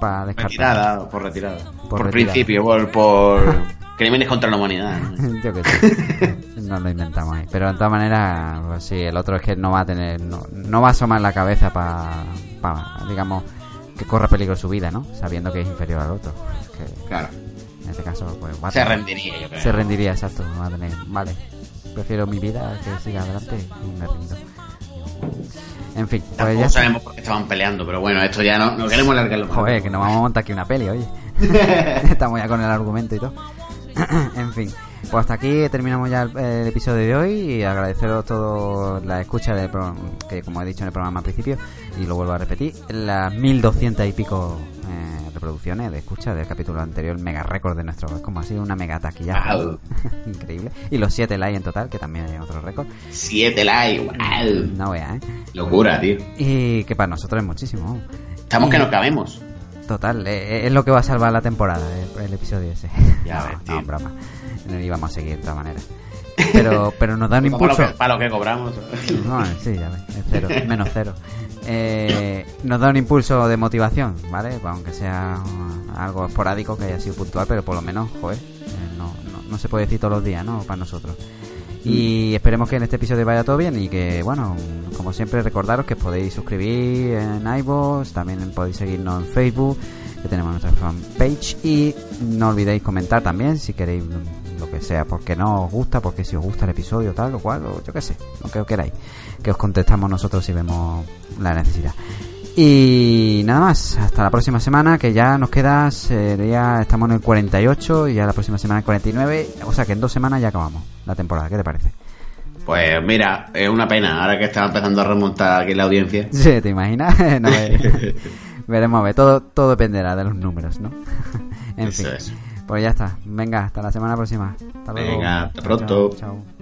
para descartar. Retirada, por retirada. Por, retirada. principio, por, por, Crímenes contra la humanidad. ¿no? Yo que sé. No lo inventamos ahí. Pero de todas maneras, pues sí, el otro es que no va a tener. No, no va a asomar la cabeza para. digamos, que corra peligro su vida, ¿no? Sabiendo que es inferior al otro. Que Claro. en este caso, pues va a Se tener- rendiría, yo creo. Se rendiría, exacto. Va a tener. Vale. Prefiero mi vida que siga adelante y me rindo. En fin, pues Tampoco ya sabemos por qué estaban peleando, pero bueno, esto ya no, no queremos alargarlo. Joder, que nos vamos a montar aquí una peli, oye. Estamos ya con el argumento y todo. en fin, pues hasta aquí terminamos ya el, el episodio de hoy y agradeceros todo la escucha del programa, que como he dicho en el programa al principio, y lo vuelvo a repetir, las 1200 y pico eh, reproducciones de escucha del capítulo anterior, mega récord de nuestro, es como ha sido una mega taquillaza. Wow. Increíble. Y los 7 likes en total, que también hay otro récord. Siete likes, wow. No veas, ¿eh? Locura, tío. Y que para nosotros es muchísimo. Estamos que nos cabemos. Total, eh, es lo que va a salvar la temporada, el, el episodio ese. Ya no, ves, no, tío. broma. No íbamos a seguir de todas maneras. Pero, pero nos da un Para lo, impulso. que, para lo que cobramos. No, sí, ya ves, es cero, menos cero. Eh, nos da un impulso de motivación, ¿vale? Pues aunque sea algo esporádico, que haya sido puntual, pero por lo menos, joder, eh, no, no, no se puede decir todos los días, ¿no? Para nosotros. Y esperemos que en este episodio vaya todo bien y que, bueno, como siempre, recordaros que podéis suscribir en iVoox, también podéis seguirnos en Facebook, que tenemos nuestra fanpage y no olvidéis comentar también si queréis mm, lo que sea, porque no os gusta, porque si os gusta el episodio tal o cual, o yo qué sé, lo que os queráis, que os contestamos nosotros si vemos la necesidad. Y nada más, hasta la próxima semana, que ya nos queda, sería, estamos en el 48 y ya la próxima semana el 49, o sea que en dos semanas ya acabamos la temporada, ¿qué te parece? Pues mira, es una pena, ahora que está empezando a remontar aquí la audiencia. Sí, ¿te imaginas? No, ve- veremos, a ver, todo, todo dependerá de los números, ¿no? en Eso fin, es. Pues ya está, venga, hasta la semana próxima. Hasta luego. Venga, hasta pronto. chao, chao.